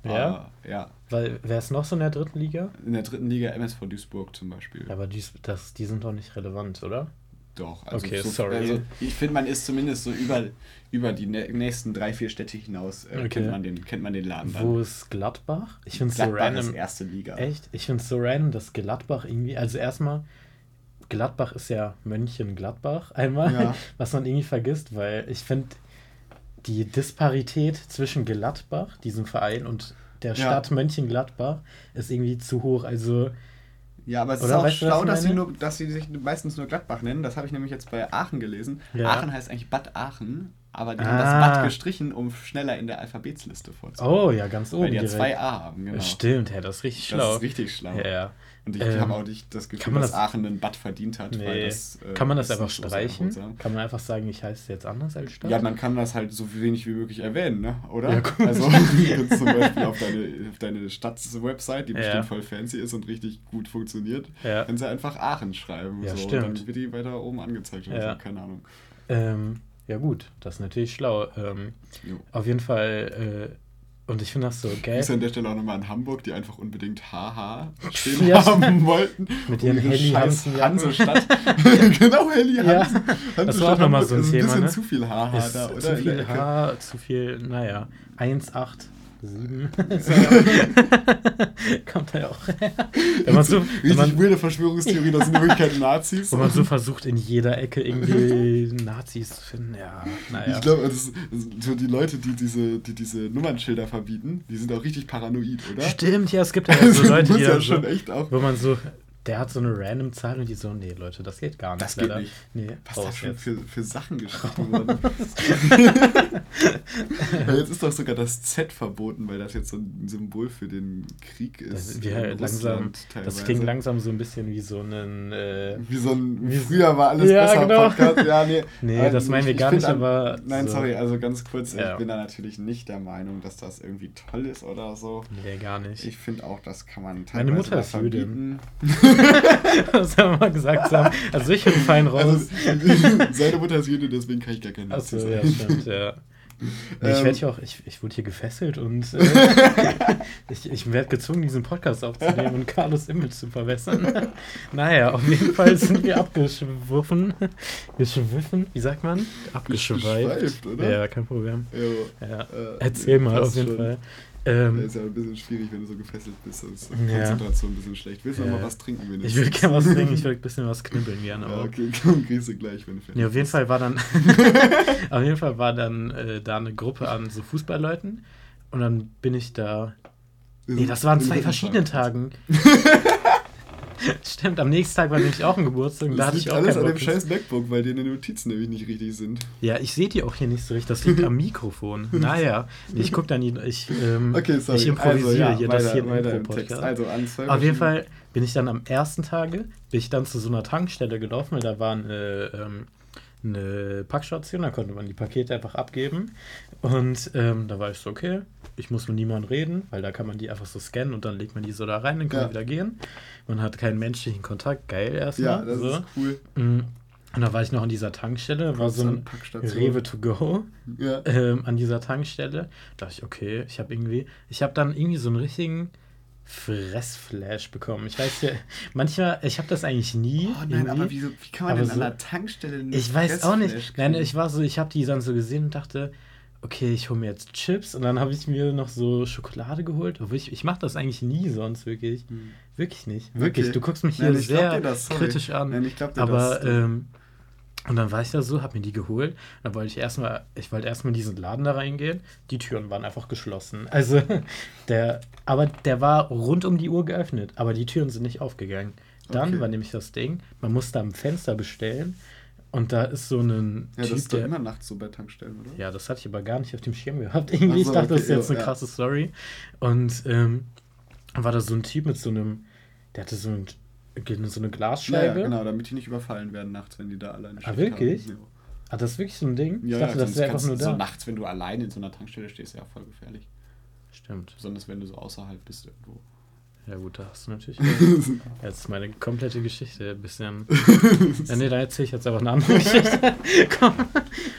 Ja? Äh, ja. Weil, wer ist noch so in der dritten Liga? In der dritten Liga MSV Duisburg zum Beispiel. Aber die, das, die sind doch nicht relevant, oder? Doch, also, Okay, so, sorry. also ich finde, man ist zumindest so über, über die nä- nächsten drei, vier Städte hinaus, äh, Okay. kennt, man den, kennt man den Laden dann. Wo ist Gladbach? Ich finde es so random. ist erste Liga. Echt? Ich finde es so random, dass Gladbach irgendwie. Also erstmal, Gladbach ist ja Mönchengladbach einmal, Ja. [LAUGHS] was man irgendwie vergisst, weil ich finde die Disparität zwischen Gladbach, diesem Verein, und der Ja. Stadt Mönchengladbach ist irgendwie zu hoch. Also, Ja, aber es ist Oder auch weißt schlau, dass sie, nur, dass sie sich meistens nur Gladbach nennen. Das habe ich nämlich jetzt bei Aachen gelesen. Ja. Aachen heißt eigentlich Bad Aachen, aber die haben das Ah. Bad gestrichen, um schneller in der Alphabetsliste vorzukommen. oh ja, ganz oben. Weil die ja zwei A haben, genau. Stimmt, ja, das ist richtig schlau. Das ist richtig schlau. Ja, ja. Und ich Ähm, habe auch nicht das Gefühl, man dass das- Aachen einen Bad verdient hat. Nee. das, äh, kann man das einfach so streichen? sehr Kann man einfach sagen, ich heiße jetzt anders als Stadt? Ja, man kann das halt so wenig wie möglich erwähnen, ne? oder? Ja, gut. Also, [LAUGHS] zum Beispiel auf deine, auf deine Stadt-Website, die Ja. bestimmt voll fancy ist und richtig gut funktioniert, Ja. kannst du einfach Aachen schreiben. Ja, so, stimmt. Und dann wird die weiter oben angezeigt Ja. so, keine Ahnung. Ähm, ja, gut, das ist natürlich schlau. Ähm, auf jeden Fall, äh, und ich finde das so geil. Grüße an der Stelle auch nochmal in Hamburg, die einfach unbedingt HH stehen Ja, haben wollten. Mit um ihren ihre Helly scheiß Hansen-Jacken. Hansestadt. [LAUGHS] genau, Helly Ja, Hansen. das war auch noch mal so ein ist Thema, Ein bisschen ne? zu viel ist da, oder? zu viel. H, zu viel, naja, 1, 8, 7. [LAUGHS] Kommt da ja auch her. Wenn man so, wenn Richtig man, weirde Verschwörungstheorie, das sind in Wirklichkeit Nazis. wo man so versucht, in jeder Ecke irgendwie [LAUGHS] Nazis zu finden, ja, naja. Ich glaube, also, so die Leute, die diese, die diese Nummernschilder verbieten, die sind auch richtig paranoid, oder? Stimmt, ja, es gibt ja [LAUGHS] so Also, Leute, die ja dann so, echt auch. wo man so, der hat so eine random Zahl und die so, nee, Leute, das geht gar nicht. Das geht leider. nicht. Nee, Was da raus schon für, für Sachen geschrieben [LAUGHS] wurden. Weil jetzt ist doch sogar das Z verboten, weil das jetzt so ein Symbol für den Krieg ist. Das, wir halt langsam, das klingt langsam so ein bisschen wie so ein. Äh, Wie so ein Wie- früher war alles Ja, besser genau. Podcast. Ja, nee. [LAUGHS] Nee, das meinen wir gar nicht, an- aber Nein, so- sorry, also ganz kurz, Ja. ich bin da natürlich nicht der Meinung, dass das irgendwie toll ist oder so. nee, gar nicht. Ich finde auch, das kann man teilweise Meine Mutter ist Jüdin. [LAUGHS] [LAUGHS] das haben wir mal gesagt. Haben. Also ich bin fein raus. Also, [LAUGHS] seine Mutter ist Jüdin, deswegen kann ich gar kein Nazi Achso, ja, stimmt, ja. Nee, ich Ähm. werde hier auch, ich, ich wurde hier gefesselt und äh, [LAUGHS] ich, ich werde gezwungen, diesen Podcast aufzunehmen und Carlos Image zu verbessern. naja, auf jeden Fall sind wir abgeschwiffen. Geschwiffen, wie sagt man? Abgeschweift. Geschweift, oder? Ja, kein Problem. Jo, Ja. äh, Erzähl mal, auf jeden schon. Fall. Das Ähm, ist ja ein bisschen schwierig, wenn du so gefesselt bist. Dann ist Ja. Konzentration ein bisschen schlecht. Willst du Ja. mal [LAUGHS] was trinken? ich wenigstens? würde gerne was trinken, ich würde ein bisschen was knibbeln gerne Ja, okay, [LAUGHS] komm, kriegst du gleich, wenn du fertig Ja, auf jeden. Fall war dann, [LAUGHS] auf jeden Fall war dann äh, da eine Gruppe an so Fußballleuten und dann bin ich da. Nee, das waren zwei Tag? Tagen. [LAUGHS] Stimmt, am nächsten Tag war nämlich auch ein Geburtstag da Das hatte liegt ich auch alles an dem scheiß MacBook, weil deine Notizen nämlich nicht richtig sind. Ja, ich sehe die auch hier nicht so richtig. Das liegt am Mikrofon. [LAUGHS] Naja, ich gucke dann, die- ich, ähm, Okay, sorry. ich improvisiere also, ja, hier, weiter, das hier im Impro-Podcast. Text. Also an zwei Auf jeden Fall bin ich dann am ersten Tage, bin ich dann zu so einer Tankstelle gelaufen, weil da war eine, ähm, eine Packstation, da konnte man die Pakete einfach abgeben. Und ähm, da war ich so, okay, ich muss mit niemandem reden, weil da kann man die einfach so scannen und dann legt man die so da rein, dann kann Ja. man wieder gehen. Man hat keinen menschlichen Kontakt, geil erstmal. Ja, das so. ist cool. Mm. Und da war ich noch an dieser Tankstelle, war so ein. Rewe to go Ja. ähm, an dieser Tankstelle. Da dachte ich, okay, ich habe irgendwie, ich habe dann irgendwie so einen richtigen Fressflash bekommen. Ich weiß ja, manchmal, ich habe das eigentlich nie. Oh nein, aber wieso, wie kann man Aber denn so- an der Tankstelle einen Ich weiß auch nicht. Fressflash Nein, kriegen? ich war so, ich habe die dann so gesehen und dachte, okay, ich hole mir jetzt Chips und dann habe ich mir noch so Schokolade geholt. Obwohl ich, ich mache das eigentlich nie sonst wirklich. Hm. Wirklich nicht. Wirklich. Okay. Du guckst mich hier Nein, sehr das, kritisch an. Nein, ich glaub dir aber das. ähm, und dann war ich da so, hab mir die geholt. Dann wollte ich erstmal, ich wollte erstmal in diesen Laden da reingehen. Die Türen waren einfach geschlossen. Also [LAUGHS] der, aber der war rund um die Uhr geöffnet, aber die Türen sind nicht aufgegangen. Dann Okay. war nämlich das Ding, man musste am Fenster bestellen und da ist so ein Ja, das Typ, ist doch der, immer nachts so bei Tankstellen, oder? ja, das hatte ich aber gar nicht auf dem Schirm gehabt. [LAUGHS] Irgendwie, so, ich dachte, das ist okay, jetzt eine ja. krasse Story. Und ähm, dann war da so ein Typ mit so einem, der hatte so, ein, so eine Glasscheibe. ja, genau, damit die nicht überfallen werden nachts, wenn die da alleine Ah, Schicht wirklich? Haben. Ah, das ist wirklich so ein Ding? Ja, ich dachte, ja, das wäre einfach nur da. So nachts, wenn du alleine in so einer Tankstelle stehst, ist ja voll gefährlich. Stimmt. Besonders wenn du so außerhalb bist irgendwo. Ja gut, da hast du natürlich. [LAUGHS] Jetzt meine komplette Geschichte ein bisschen. ja, nee, da erzähle ich jetzt einfach eine andere Geschichte. [LAUGHS] Komm.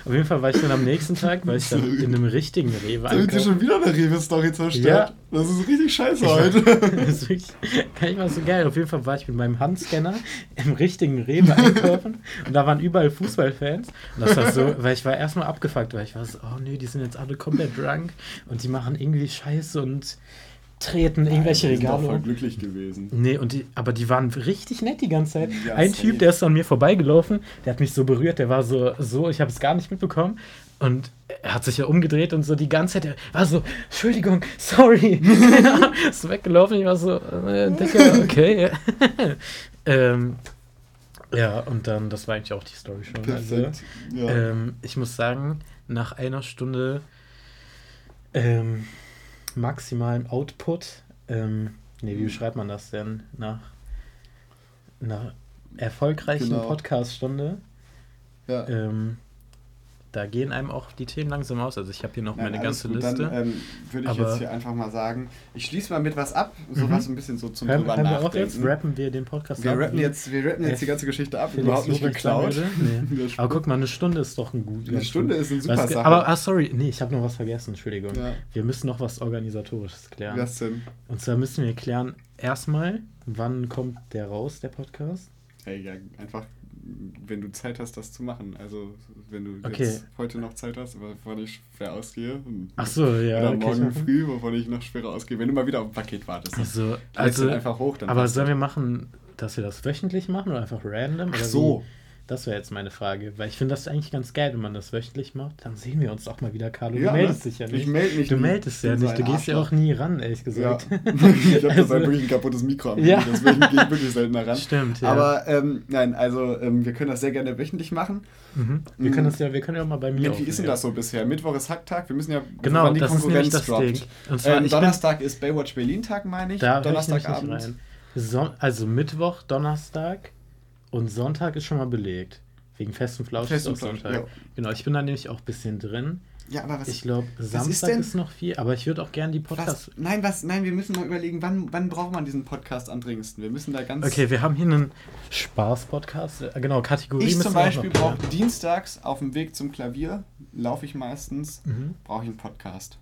Auf jeden Fall war ich dann am nächsten Tag, weil ich dann in einem richtigen Rewe Da wird dir schon wieder eine Rewe-Story zerstört. Ja. Das ist richtig scheiße Ich heute. [LAUGHS] das ist wirklich gar nicht mal so geil. Auf jeden Fall war ich mit meinem Handscanner im richtigen Rewe einkaufen und da waren überall Fußballfans. Und das war so, weil ich war erstmal abgefuckt, weil ich war so, oh nee, die sind jetzt alle komplett drunk und die machen irgendwie Scheiße und treten irgendwelche Regale voll um. glücklich gewesen. Nee, und die, aber die waren richtig nett die ganze Zeit. Ja, Ein safe. Typ, der ist an mir vorbeigelaufen, der hat mich so berührt, der war so, so ich habe es gar nicht mitbekommen. Und er hat sich ja umgedreht und so die ganze Zeit, er war so, Entschuldigung, [LAUGHS] sorry. [LAUGHS] ist weggelaufen, ich war so, äh, Dicker, okay. [LAUGHS] ähm, ja, und dann, das war eigentlich auch die Story schon. Also, Perfekt. Ja. ähm, ich muss sagen, nach einer Stunde ähm, maximalem Output, ähm, nee, wie beschreibt man das denn? Nach einer erfolgreichen Genau. Podcast-Stunde, ja. ähm, da gehen einem auch die Themen langsam aus. Also ich habe hier noch Nein, meine ganze gut. Liste. Dann ähm, würde ich jetzt hier einfach mal sagen, ich schließe mal mit was ab, Mhm. sowas ein bisschen so zum hören drüber hören wir nachdenken. auch jetzt? Rappen wir den Podcast wir ab, rappen jetzt, wir rappen jetzt Äh, die ganze Geschichte ab, Felix überhaupt nicht geklaut. Nee. [LAUGHS] Aber guck mal, eine Stunde ist doch ein gut. Eine Stunde gut. ist eine super Was- Sache. Aber, ah, sorry, nee, ich habe noch was vergessen, Entschuldigung. Ja. Wir müssen noch was Organisatorisches klären. Was denn? Und zwar müssen wir klären, erstmal, wann kommt der raus, der Podcast? Ey, ja, einfach, wenn du Zeit hast, das zu machen. Also, wenn du Okay. jetzt heute noch Zeit hast, wovon ich schwer ausgehe. Ach so, ja. Oder okay, morgen früh, wovon ich noch schwerer ausgehe. Wenn du mal wieder auf ein Paket wartest. Also, Lädst also einfach hoch, dann aber sollen wir machen, dass wir das wöchentlich machen oder einfach random? Ach so. Wie? Das wäre jetzt meine Frage, weil ich finde das eigentlich ganz geil, wenn man das wöchentlich macht. Dann sehen wir uns auch mal wieder, Carlo. Ja, du meldest ne? dich ja Ich nicht. melde mich du meldest ja Ich nicht. Du gehst ja auch nie ran, ehrlich Ja. gesagt. [LAUGHS] ich habe das [LAUGHS] Also- halt wirklich ein kaputtes Mikro am Ja. Handy, deswegen gehe ich wirklich seltener ran. Stimmt, ja. Aber ähm, nein, also ähm, wir können das sehr gerne wöchentlich machen. Mhm. Wir, Mhm. können das ja, wir können ja auch mal bei mir Wie aufnehmen. ist denn das so bisher? Mittwoch ist Hacktag, wir müssen ja Genau, wann die das ist nämlich das droppt. Und zwar, Ähm, ich bin- Donnerstag ist Baywatch Berlin Tag, meine ich. Da ich Donnerstagabend. also Mittwoch, Donnerstag und Sonntag ist schon mal belegt. Wegen Fest und Flausch Fest ist und auch Sonntag. ja. Genau, ich bin da nämlich auch ein bisschen drin. Ja, aber was Ich glaube, ist Samstag denn- ist, noch viel, aber ich würde auch gerne die Podcasts. nein, was, nein, wir müssen mal überlegen, wann, wann braucht man diesen Podcast am dringendsten? Wir müssen da ganz. Okay, wir haben hier einen Spaß-Podcast. Äh, Genau, Kategorie ich zum Beispiel brauche dienstags auf dem Weg zum Klavier, laufe ich meistens, Mhm. brauche ich einen Podcast.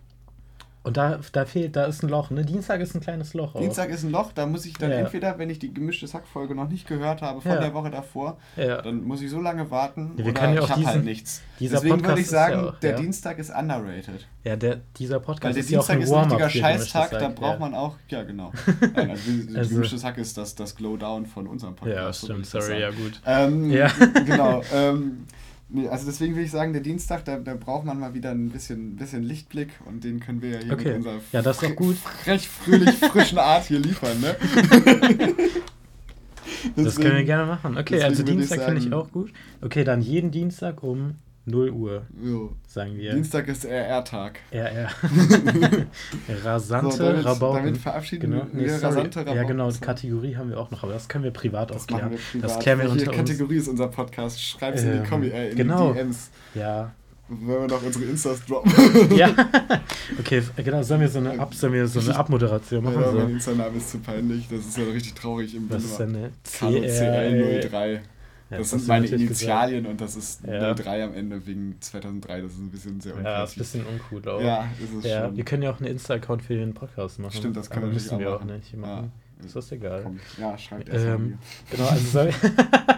Und da, da fehlt, da ist ein Loch. Ne? Dienstag ist ein kleines Loch. auch. Dienstag ist ein Loch, da muss ich dann Ja. entweder, wenn ich die gemischte Sackfolge noch nicht gehört habe von Ja. der Woche davor, Ja. dann muss ich so lange warten wir oder ich habe halt nichts. Deswegen Podcast würde ich sagen, auch, der. Dienstag ist underrated. ja, der, dieser Podcast Weil der ist ja auch Dienstag ein ist ein richtiger für gemischtes Scheißtag, da braucht ja. man auch, ja genau. [LAUGHS] Nein, also, die Also- gemischtes Hack ist das, das Glow-Down von unserem Podcast. Ja, stimmt, sorry, ja gut. Ähm, Ja. [LAUGHS] Genau. Ähm, also deswegen würde ich sagen, der Dienstag, da, da braucht man mal wieder ein bisschen, bisschen Lichtblick und den können wir ja hier Okay. mit unserer Ja, das ist doch gut. frech, fröhlich, frischenArt hier liefern, ne? [LAUGHS] Das können wir gerne machen. Okay, deswegen also Dienstag finde ich auch gut. Okay, dann jeden Dienstag um 0 Uhr, So. sagen wir. Dienstag ist RR-Tag. RR. [LAUGHS] Rasante So, damit- Rabauken. damit verabschieden genau. nee, wir sorry. rasante Ja, Rabauken. genau, So. Kategorie haben wir auch noch, aber das können wir privat Das auch klären. machen wir privat. Das klären wir Welche unter uns. Kategorie ist unser Podcast? Schreib's in Ähm, die, Kommi äh, in genau. die DMs. Ja. Wenn wir noch unsere Instas droppen. [LAUGHS] ja. [LAUGHS] Okay, genau, sollen wir so eine, Ab, sollen wir so eine Abmoderation machen? Ja, mein so. Insta-Name ist zu peinlich. Das ist ja richtig traurig im Was ist denn eine Carlo CL? CL03. Ja, das hast sind meine Initialien und das ist Ja. 03 am Ende wegen 2003. Das ist ein bisschen sehr gesagt. Ja, ist ein bisschen uncool auch. Ja, ist es Ja, schon. wir können ja auch einen Insta-Account für den Podcast machen. Stimmt, das können wir müssen wir auch auch nicht machen. Ist das egal. Komm, ja, schreibt erst mal Ähm, genau, also soll [LAUGHS]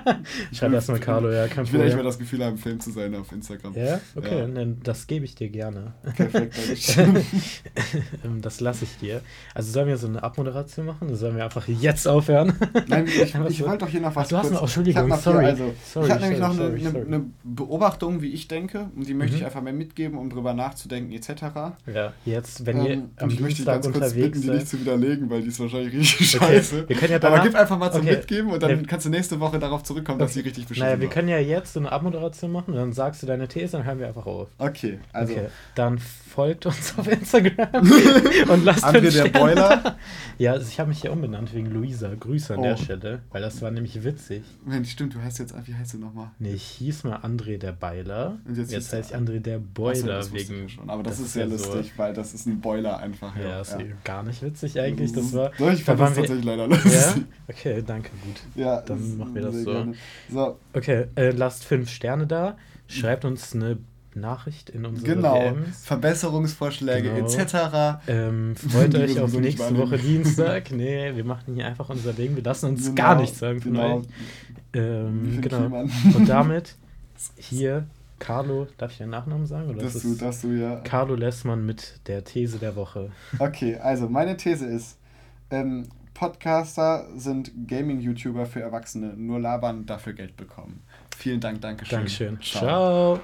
[LAUGHS] Schreib will- erstmal Carlo, ja, kein Ich will echt mal Problem. das Gefühl haben, Film zu sein auf Instagram. Ja, okay, Ja. Dann, das gebe ich dir gerne. Perfekt, Dankeschön. [LAUGHS] Ähm, das lasse ich dir. Also sollen wir so eine Abmoderation machen? Sollen wir einfach jetzt aufhören? Nein, ich, ich wollte doch hier noch was Ach, du hast kurz- noch- Entschuldigung, sorry. Hier, also, Sorry, ich habe nämlich noch eine, sorry, eine, sorry. eine Beobachtung, wie ich denke, und die möchte Mhm. ich einfach mal mitgeben, um drüber nachzudenken, etc. ja, jetzt, wenn ihr Ähm, am und ich möchte Dienstag ganz kurz unterwegs bitten, die nicht zu widerlegen, weil die ist wahrscheinlich richtig Okay, scheiße. wir können ja Aber danach- gib einfach mal zum Okay. Mitgeben und dann Nee. kannst du nächste Woche darauf zurückkommen, dass sie richtig beschissen Naja, wir war. können ja jetzt so eine Abmoderation machen und dann sagst du deine These, dann hören wir einfach auf. Okay, also okay, dann folgt uns auf Instagram [LAUGHS] und lasst André fünf der Sterne Boiler. da. Ja, also ich habe mich hier umbenannt wegen Luisa. Grüße an Oh. der Stelle, weil das war nämlich witzig. Mensch, stimmt, du heißt jetzt, wie heißt du nochmal? Nee, ich hieß mal André der Beiler. Und jetzt Jetzt, heißt ich André der Boiler das ich wegen. ja schon. Aber das, ist ja sehr so- lustig, weil das ist ein Boiler einfach. Ja, ist ja. gar nicht witzig eigentlich. Das war, Doch, ich da waren das tatsächlich leider lustig. Ja? [LAUGHS] Okay, danke, gut. Ja, Dann machen wir das so. gerne. So, Okay, äh, lasst fünf Sterne da. Schreibt uns eine Nachricht in unsere genau. DMs. Verbesserungsvorschläge Genau. etc. Ähm, freut euch auf nächste. Woche [LAUGHS] Dienstag. Nee, wir machen hier einfach unser Ding. Wir lassen uns Genau, gar nichts sagen von genau. euch. Ähm, genau. Und damit [LAUGHS] hier Carlo, darf ich deinen Nachnamen sagen? Oder Das ist du, das du, ja. Carlo Lessmann mit der These der Woche. Okay, also meine These ist, ähm, Podcaster sind Gaming-YouTuber für Erwachsene, nur labern, dafür Geld bekommen. Vielen Dank, Dankeschön. Dankeschön. Ciao.